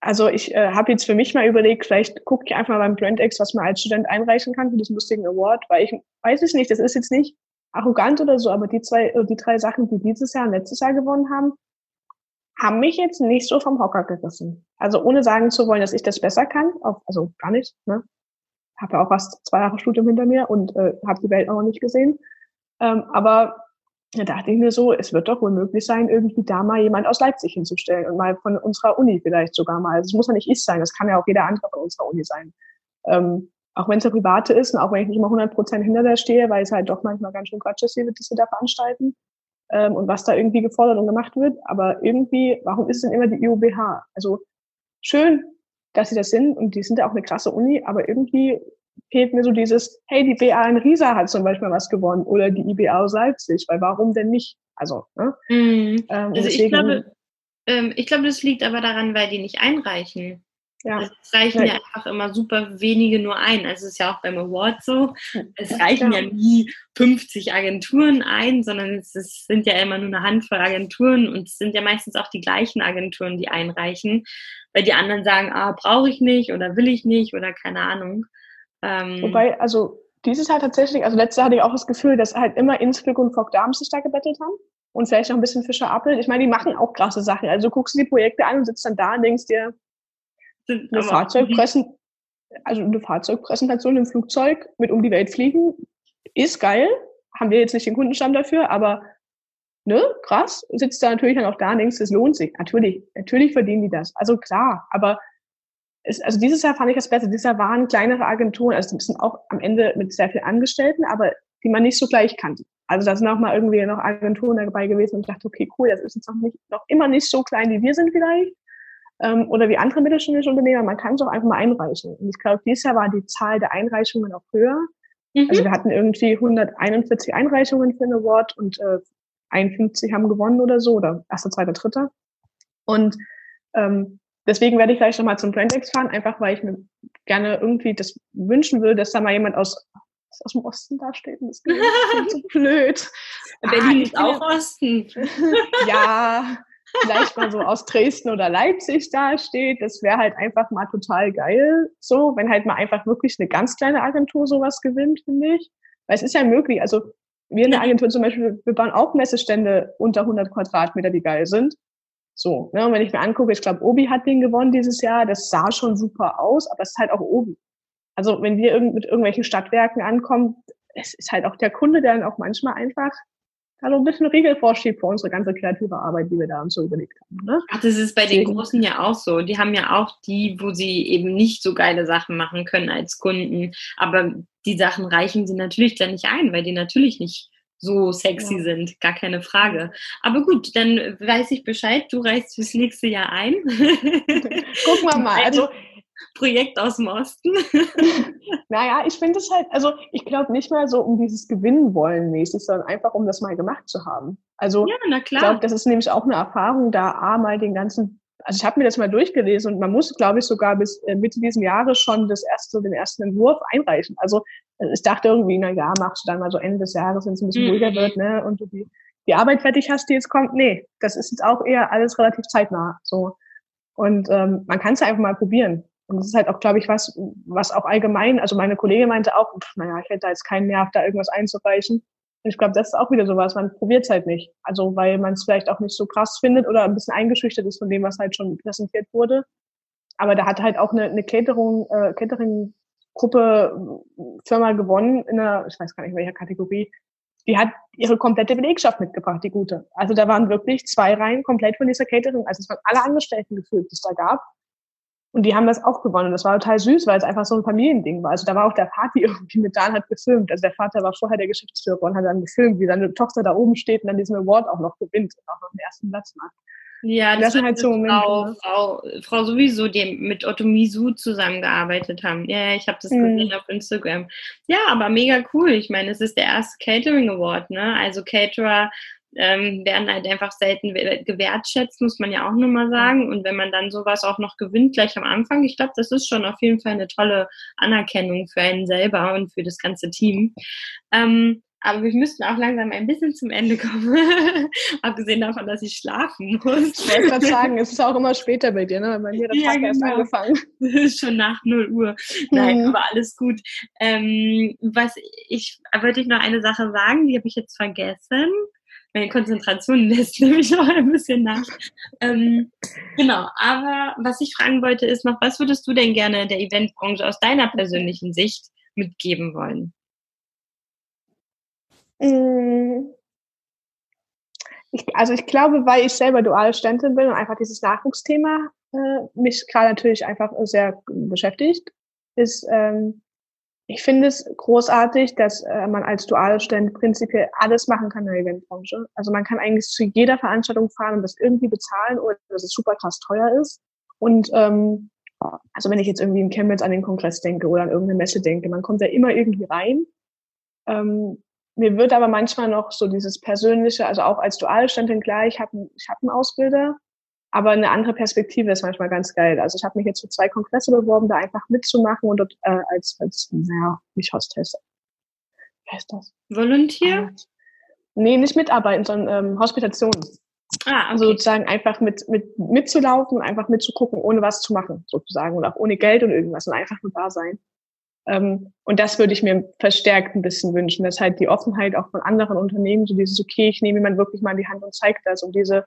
also ich äh, habe jetzt für mich mal überlegt, vielleicht gucke ich einfach mal beim BrandX, was man als Student einreichen kann für diesen lustigen Award, weil ich weiß es nicht, das ist jetzt nicht arrogant oder so, aber die zwei, äh, die drei Sachen, die dieses Jahr und letztes Jahr gewonnen haben, haben mich jetzt nicht so vom Hocker gerissen. Also ohne sagen zu wollen, dass ich das besser kann, auch, also gar nicht. Ne? Habe ja auch was zwei Jahre Studium hinter mir und äh, habe die Welt auch noch nicht gesehen. Ähm, aber da dachte ich mir so, es wird doch wohl möglich sein, irgendwie da mal jemand aus Leipzig hinzustellen und mal von unserer Uni vielleicht sogar mal. Also es muss ja nicht ich sein, das kann ja auch jeder andere von unserer Uni sein. Ähm, auch wenn es eine private ist und auch wenn ich nicht immer 100 Prozent hinter der stehe, weil es halt doch manchmal ganz schön Quatsch ist, wie wir das da veranstalten ähm, und was da irgendwie gefordert und gemacht wird. Aber irgendwie, warum ist denn immer die IUBH? Also schön, dass sie das sind und die sind ja auch eine krasse Uni, aber irgendwie fehlt mir so dieses, hey, die BA in Riesa hat zum Beispiel was gewonnen oder die IBA aus Leipzig, weil warum denn nicht? Also, ne?
Mhm. Ähm, also ich glaube, ähm, ich glaube, das liegt aber daran, weil die nicht einreichen. Ja. Es reichen ja. ja. einfach immer super wenige nur ein. Also es ist ja auch beim Award so. Es reichen ja. ja nie 50 Agenturen ein, sondern es, ist, sind ja immer nur eine Handvoll Agenturen und es sind ja meistens auch die gleichen Agenturen, die einreichen, weil die anderen sagen, ah, brauche ich nicht oder will ich nicht oder keine Ahnung.
Ähm, Wobei, also dieses Jahr tatsächlich, also letztes Jahr hatte ich auch das Gefühl, dass halt immer Innsbruck und Fock Darms sich da gebettelt haben und vielleicht noch ein bisschen Fischer Appel. Ich meine, die machen auch krasse Sachen. Also guckst du die Projekte an und sitzt dann da und denkst dir, eine Fahrzeugpressen, also eine Fahrzeugpräsentation im Flugzeug mit um die Welt fliegen ist geil. Haben wir jetzt nicht den Kundenstamm dafür, aber ne, krass, sitzt da natürlich dann auch da und denkst, es lohnt sich. Natürlich, natürlich verdienen die das. Also klar, aber es, also dieses Jahr fand ich das besser. Dieses Jahr waren kleinere Agenturen, also die sind auch am Ende mit sehr vielen Angestellten, aber die man nicht so gleich kannte. Also da sind auch mal irgendwie noch Agenturen dabei gewesen und ich dachte, okay, cool, das ist jetzt noch nicht, noch immer nicht so klein, wie wir sind vielleicht ähm, oder wie andere mittelständische Unternehmer, man kann es auch einfach mal einreichen. Und ich glaube, dieses Jahr war die Zahl der Einreichungen auch höher. Mhm. Also wir hatten irgendwie 141 Einreichungen für ein Award und äh, 51 haben gewonnen oder so, oder erster, zweiter, dritter. Und ähm, deswegen werde ich gleich nochmal zum Brandex fahren, einfach weil ich mir gerne irgendwie das wünschen würde, dass da mal jemand aus aus dem Osten da steht. Und das ist so blöd.
Berlin ah, ist auch Osten.
ja, vielleicht mal so aus Dresden oder Leipzig dasteht. Das wäre halt einfach mal total geil, so, wenn halt mal einfach wirklich eine ganz kleine Agentur sowas gewinnt, finde ich. Weil es ist ja möglich, also wir in der Agentur zum Beispiel, wir bauen auch Messestände unter 100 Quadratmeter, die geil sind. So, ne, und wenn ich mir angucke, ich glaube, Obi hat den gewonnen dieses Jahr, das sah schon super aus, aber es ist halt auch Obi. Also wenn wir mit irgendwelchen Stadtwerken ankommen, es ist halt auch der Kunde, der dann auch manchmal einfach also ein bisschen Riegel vorschiebt für unsere ganze kreative Arbeit, die wir da uns so überlegt haben. Ne?
Ach, das ist bei den Großen ja auch so. Die haben ja auch die, wo sie eben nicht so geile Sachen machen können als Kunden. Aber die Sachen reichen sie natürlich dann nicht ein, weil die natürlich nicht so sexy ja. sind, gar keine Frage. Aber gut, dann weiß ich Bescheid, du reichst fürs nächste Jahr ein.
Gucken wir mal. Also
Projekt aus dem Osten.
naja, ich finde es halt, also ich glaube nicht mal so um dieses Gewinnen wollen mäßig, sondern einfach um das mal gemacht zu haben. Also ja, na klar. ich glaube, das ist nämlich auch eine Erfahrung, da A mal den ganzen, also ich habe mir das mal durchgelesen und man muss, glaube ich, sogar bis äh, Mitte dieses Jahres schon das erste, den ersten Entwurf einreichen. Also äh, ich dachte irgendwie, na ja, machst du dann mal so Ende des Jahres, wenn es ein bisschen mhm. ruhiger wird, ne, und du die, die Arbeit fertig hast, die jetzt kommt. Nee, das ist jetzt auch eher alles relativ zeitnah. So. Und ähm, man kann es einfach mal probieren. Und das ist halt auch, glaube ich, was, was auch allgemein, also meine Kollegin meinte auch, naja, ich hätte da jetzt keinen Nerv, da irgendwas einzureichen. Und ich glaube, das ist auch wieder sowas, man probiert es halt nicht. Also weil man es vielleicht auch nicht so krass findet oder ein bisschen eingeschüchtert ist von dem, was halt schon präsentiert wurde. Aber da hat halt auch eine, eine Catering, äh, Catering-Gruppe Firma gewonnen in einer, ich weiß gar nicht, welcher Kategorie. Die hat ihre komplette Belegschaft mitgebracht, die gute. Also da waren wirklich zwei Reihen komplett von dieser Catering. Also es waren alle Angestellten gefühlt, die es da gab. Und die haben das auch gewonnen. Das war total süß, weil es einfach so ein Familiending war. Also da war auch der Vater irgendwie mit da und hat gefilmt. Also der Vater war vorher der Geschäftsführer und hat dann gefilmt, wie seine Tochter da oben steht und dann diesen Award auch noch gewinnt und auch noch den ersten Platz macht.
Ja, das, das sind halt so Momente. Frau, ne? Frau, Frau sowieso, die mit Otto Misu zusammengearbeitet haben. Ja, ich habe das mhm. gesehen auf Instagram. Ja, aber mega cool. Ich meine, es ist der erste Catering Award, ne? Also Caterer ähm, werden halt einfach selten gewertschätzt, muss man ja auch nur mal sagen. Und wenn man dann sowas auch noch gewinnt gleich am Anfang, ich glaube, das ist schon auf jeden Fall eine tolle Anerkennung für einen selber und für das ganze Team. Ähm, aber wir müssten auch langsam ein bisschen zum Ende kommen. Abgesehen davon, dass ich schlafen muss.
Ich wollte gerade sagen, es ist auch immer später bei dir, ne? Bei mir der Tag ja, genau. erst angefangen.
Es ist schon nach 0 Uhr. Nein, mhm. aber alles gut. Ähm, was ich, wollte ich noch eine Sache sagen, die habe ich jetzt vergessen meine Konzentration lässt nämlich noch ein bisschen nach. Ähm, genau, aber was ich fragen wollte ist noch, was würdest du denn gerne der Eventbranche aus deiner persönlichen Sicht mitgeben wollen?
Mm. Ich, also ich glaube, weil ich selber duale Studentin bin und einfach dieses Nachwuchsthema äh, mich gerade natürlich einfach sehr beschäftigt, ist ähm, ich finde es großartig, dass äh, man als duale Student prinzipiell alles machen kann in der Eventbranche. Also man kann eigentlich zu jeder Veranstaltung fahren und das irgendwie bezahlen, ohne dass es super krass teuer ist. Und ähm, also wenn ich jetzt irgendwie in Chemnitz an den Kongress denke oder an irgendeine Messe denke, man kommt ja immer irgendwie rein. Ähm, mir wird aber manchmal noch so dieses persönliche, also auch als duale Studentin klar, ich habe ich hab einen Ausbilder, aber eine andere Perspektive ist manchmal ganz geil. Also ich habe mich jetzt für zwei Kongresse beworben, da einfach mitzumachen und dort äh, als, als, naja, nicht Hostess.
Wie heißt das? Volunteer?
Äh, nee, nicht mitarbeiten, sondern ähm, Hospitation. Ah, okay. Also sozusagen einfach mit, mit mitzulaufen, einfach mitzugucken, ohne was zu machen, sozusagen. Und auch ohne Geld und irgendwas und einfach nur da sein. Ähm, und das würde ich mir verstärkt ein bisschen wünschen, dass halt die Offenheit auch von anderen Unternehmen, so dieses, okay, ich nehme jemand wirklich mal in die Hand und zeige das und diese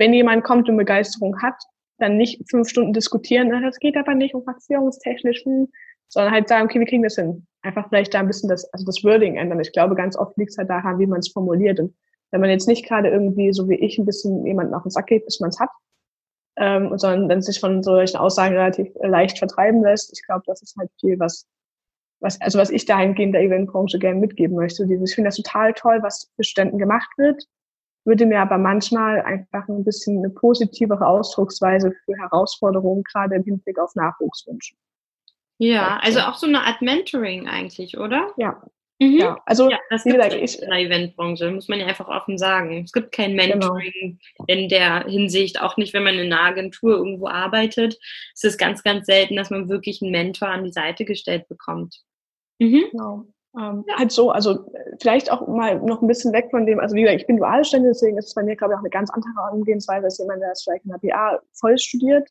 wenn jemand kommt und Begeisterung hat, dann nicht fünf Stunden diskutieren, das geht aber nicht, umfaktionstechnisch, hm, sondern halt sagen, okay, wir kriegen das hin. Einfach vielleicht da ein bisschen das, also das Wording ändern. Ich glaube, ganz oft liegt es halt daran, wie man es formuliert. Und wenn man jetzt nicht gerade irgendwie, so wie ich, ein bisschen jemanden auf den Sack geht, bis man es hat, ähm, sondern dann sich von solchen Aussagen relativ leicht vertreiben lässt, ich glaube, das ist halt viel, was, was, also was ich dahingehend der Eventbranche gerne mitgeben möchte. Dieses, ich finde das total toll, was für Studenten gemacht wird würde mir aber manchmal einfach ein bisschen eine positivere Ausdrucksweise für Herausforderungen gerade im Hinblick auf Nachwuchs wünschen.
Ja, also auch so eine Art Mentoring eigentlich, oder?
Ja. Mhm. Ja, also
ja, das wie gesagt, ich, in der Eventbranche, muss man ja einfach offen sagen. Es gibt kein genau. Mentoring genau. in der Hinsicht, auch nicht, wenn man in einer Agentur irgendwo arbeitet. Es ist ganz, ganz selten, dass man wirklich einen Mentor an die Seite gestellt bekommt.
Mhm. Genau. Ähm, ja. Halt so, also vielleicht auch mal noch ein bisschen weg von dem, also wie gesagt, ich bin Dualstände, deswegen ist es bei mir, glaube ich, auch eine ganz andere Angehensweise als jemand, der es vielleicht in der BA voll studiert.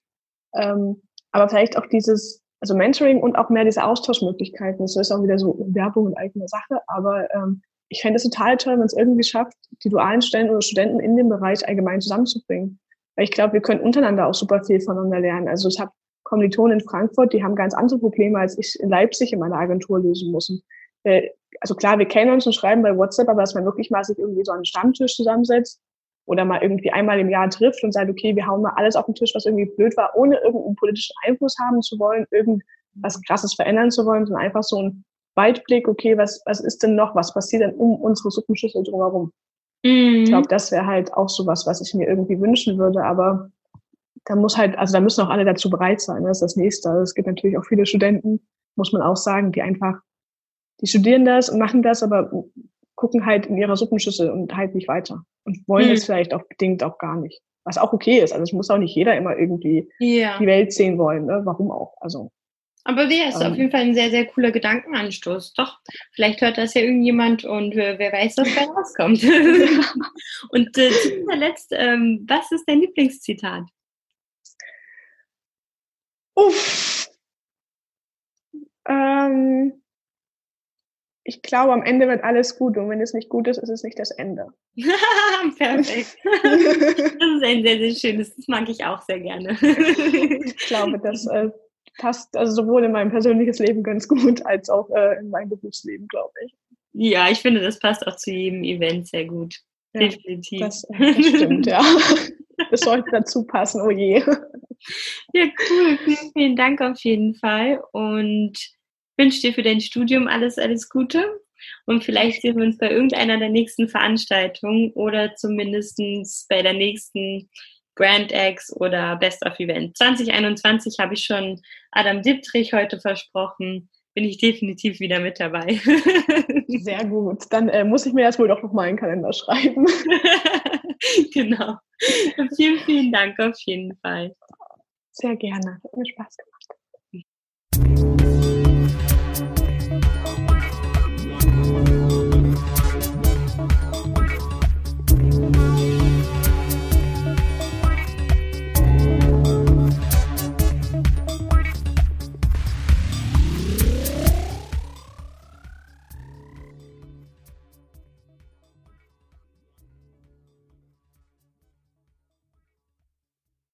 Ähm, aber vielleicht auch dieses, also Mentoring und auch mehr diese Austauschmöglichkeiten. Das ist auch wieder so Werbung und eigene Sache, aber ähm, ich fände es total toll, wenn es irgendwie schafft, die dualen Stellen oder Studenten in dem Bereich allgemein zusammenzubringen. Weil ich glaube, wir können untereinander auch super viel voneinander lernen. Also ich habe Kommilitonen in Frankfurt, die haben ganz andere Probleme, als ich in Leipzig in meiner Agentur lösen muss äh, also klar, wir kennen uns und schreiben bei WhatsApp, aber dass man wirklich mal sich irgendwie so an einen Stammtisch zusammensetzt oder mal irgendwie einmal im Jahr trifft und sagt, okay, wir hauen mal alles auf den Tisch, was irgendwie blöd war, ohne irgendeinen politischen Einfluss haben zu wollen, irgendwas Krasses verändern zu wollen, sondern einfach so ein Weitblick, okay, was, was ist denn noch, was passiert denn um unsere Suppenschüssel drumherum? Mhm. Ich glaube, das wäre halt auch sowas, was ich mir irgendwie wünschen würde, aber da muss halt, also da müssen auch alle dazu bereit sein. Das ist das Nächste. Also es gibt natürlich auch viele Studenten, muss man auch sagen, die einfach, die studieren das und machen das, aber gucken halt in ihrer Suppenschüssel und halt nicht weiter und wollen hm. es vielleicht auch bedingt auch gar nicht. Was auch okay ist. Also es muss auch nicht jeder immer irgendwie ja. die Welt sehen wollen. Ne? Warum auch? Also
aber der ist ähm, auf jeden Fall ein sehr, sehr cooler Gedankenanstoß. Doch, vielleicht hört das ja irgendjemand und äh, wer weiß, was da rauskommt. und äh, zu guter Letzt, ähm, was ist dein Lieblingszitat?
Uff. Ähm, ich glaube, am Ende wird alles gut und wenn es nicht gut ist, ist es nicht das Ende.
Perfekt. das ist ein sehr, sehr schönes, das mag ich auch sehr gerne.
ich glaube, das äh, passt also sowohl in mein persönliches Leben ganz gut als auch äh, in mein Berufsleben, glaube ich.
Ja, ich finde, das passt auch zu jedem Event sehr gut.
Ja, Definitiv. Das, das stimmt, ja. Das sollte dazu passen, oh je.
Ja, cool. Vielen, vielen Dank auf jeden Fall und wünsche dir für dein Studium alles, alles Gute. Und vielleicht sehen wir uns bei irgendeiner der nächsten Veranstaltungen oder zumindest bei der nächsten Grand X oder Best of Event. 2021 habe ich schon Adam Diptrich heute versprochen. Bin ich definitiv wieder mit dabei.
Sehr gut. Dann äh, muss ich mir jetzt wohl doch noch mal einen Kalender schreiben.
genau. Vielen, vielen Dank auf jeden Fall.
Sehr gerne. Hat mir Spaß gemacht.